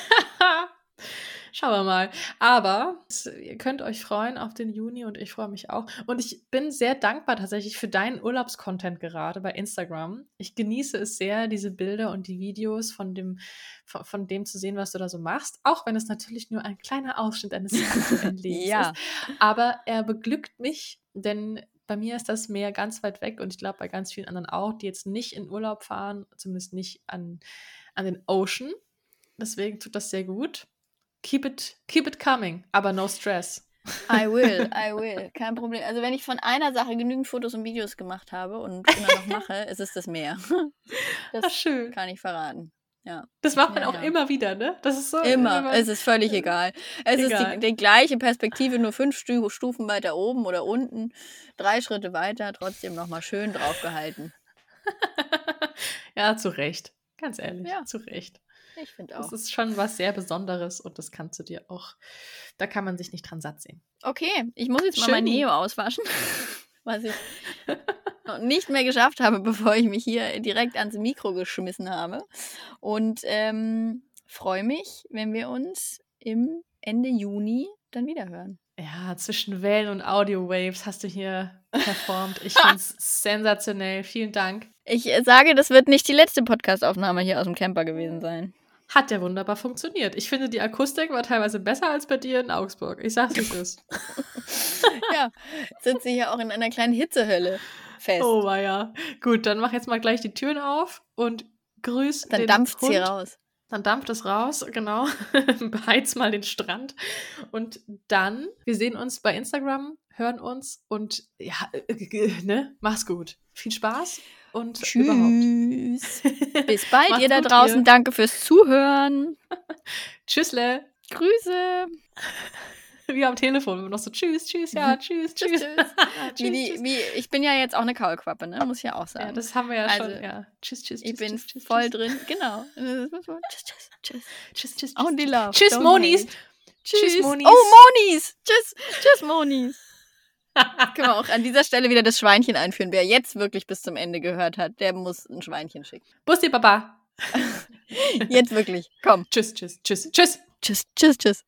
Schauen wir mal. Aber ihr könnt euch freuen auf den Juni und ich freue mich auch. Und ich bin sehr dankbar tatsächlich für deinen Urlaubscontent gerade bei Instagram. Ich genieße es sehr, diese Bilder und die Videos von dem, von, von dem zu sehen, was du da so machst. Auch wenn es natürlich nur ein kleiner Ausschnitt eines Lebens Ja. ist. Aber er beglückt mich, denn bei mir ist das Meer ganz weit weg und ich glaube bei ganz vielen anderen auch, die jetzt nicht in Urlaub fahren, zumindest nicht an, an den Ocean. Deswegen tut das sehr gut. Keep it, keep it coming, aber no stress. I will, I will. Kein Problem. Also wenn ich von einer Sache genügend Fotos und Videos gemacht habe und immer noch mache, ist es das Meer. Ach, Das schön. kann ich verraten. Ja. Das macht man Ja, auch ja. immer wieder, ne? Das ist so. Immer. Es ist völlig egal. Es ist Egal. die, die gleiche Perspektive, nur fünf Stu Stufen weiter oben oder unten, drei Schritte weiter, trotzdem nochmal schön draufgehalten. ja, zu Recht. Ganz ehrlich, Ja. zu Recht. Ich finde Das auch. ist schon was sehr Besonderes und das kannst du dir auch, da kann man sich nicht dran satt sehen. Okay, ich muss jetzt mal mein. Neo auswaschen, was ich noch nicht mehr geschafft habe, bevor ich mich hier direkt ans Mikro geschmissen habe. Und ähm, freue mich, wenn wir uns im Ende Juni dann wieder hören. Ja, zwischen Wellen und Audio Waves hast du hier performt. Ich finde es sensationell. Vielen Dank. Ich äh, sage, das wird nicht die letzte Podcast-Aufnahme hier aus dem Camper gewesen sein. Hat ja wunderbar funktioniert. Ich finde, die Akustik war teilweise besser als bei dir in Augsburg. Ich sag's, wie es ist. ja, sitze hier auch in einer kleinen Hitzehölle fest. Oh, ja. Gut, dann mach jetzt mal gleich die Türen auf und grüß dann den dampft's Hund. hier raus. Dann dampft es raus, genau. Beheiz mal den Strand. Und dann, wir sehen uns bei Instagram, hören uns und ja, äh, ne, mach's gut. Viel Spaß und überhaupt. Tschüss. Bis bald, ihr da draußen. ihr. Danke fürs Zuhören. Tschüssle. Grüße. Wie am Telefon, wir noch so tschüss, tschüss, ja, tschüss, tschüss. Tschüss, tschüss. Wie tschüss, tschüss. wie, ich bin ja jetzt auch eine Kaulquappe, ne? Muss ich ja auch sagen. Ja, das haben wir ja Also, schon. Ja. Tschüss, tschüss, ich tschüss, bin tschüss, tschüss, voll tschüss. drin. Genau. Tschüss, tschüss, tschüss. Tschüss, tschüss, Only tschüss. love. Tschüss, Monis. hate. Tschüss, Monis. Oh, Monis. Tschüss, tschüss, Monis. Können wir auch an dieser Stelle wieder das Schweinchen einführen. Wer jetzt wirklich bis zum Ende gehört hat, der muss ein Schweinchen schicken. Bussi, Baba. Jetzt wirklich. Komm. Tschüss, tschüss, tschüss, tschüss. Tschüss, tschüss, tschüss.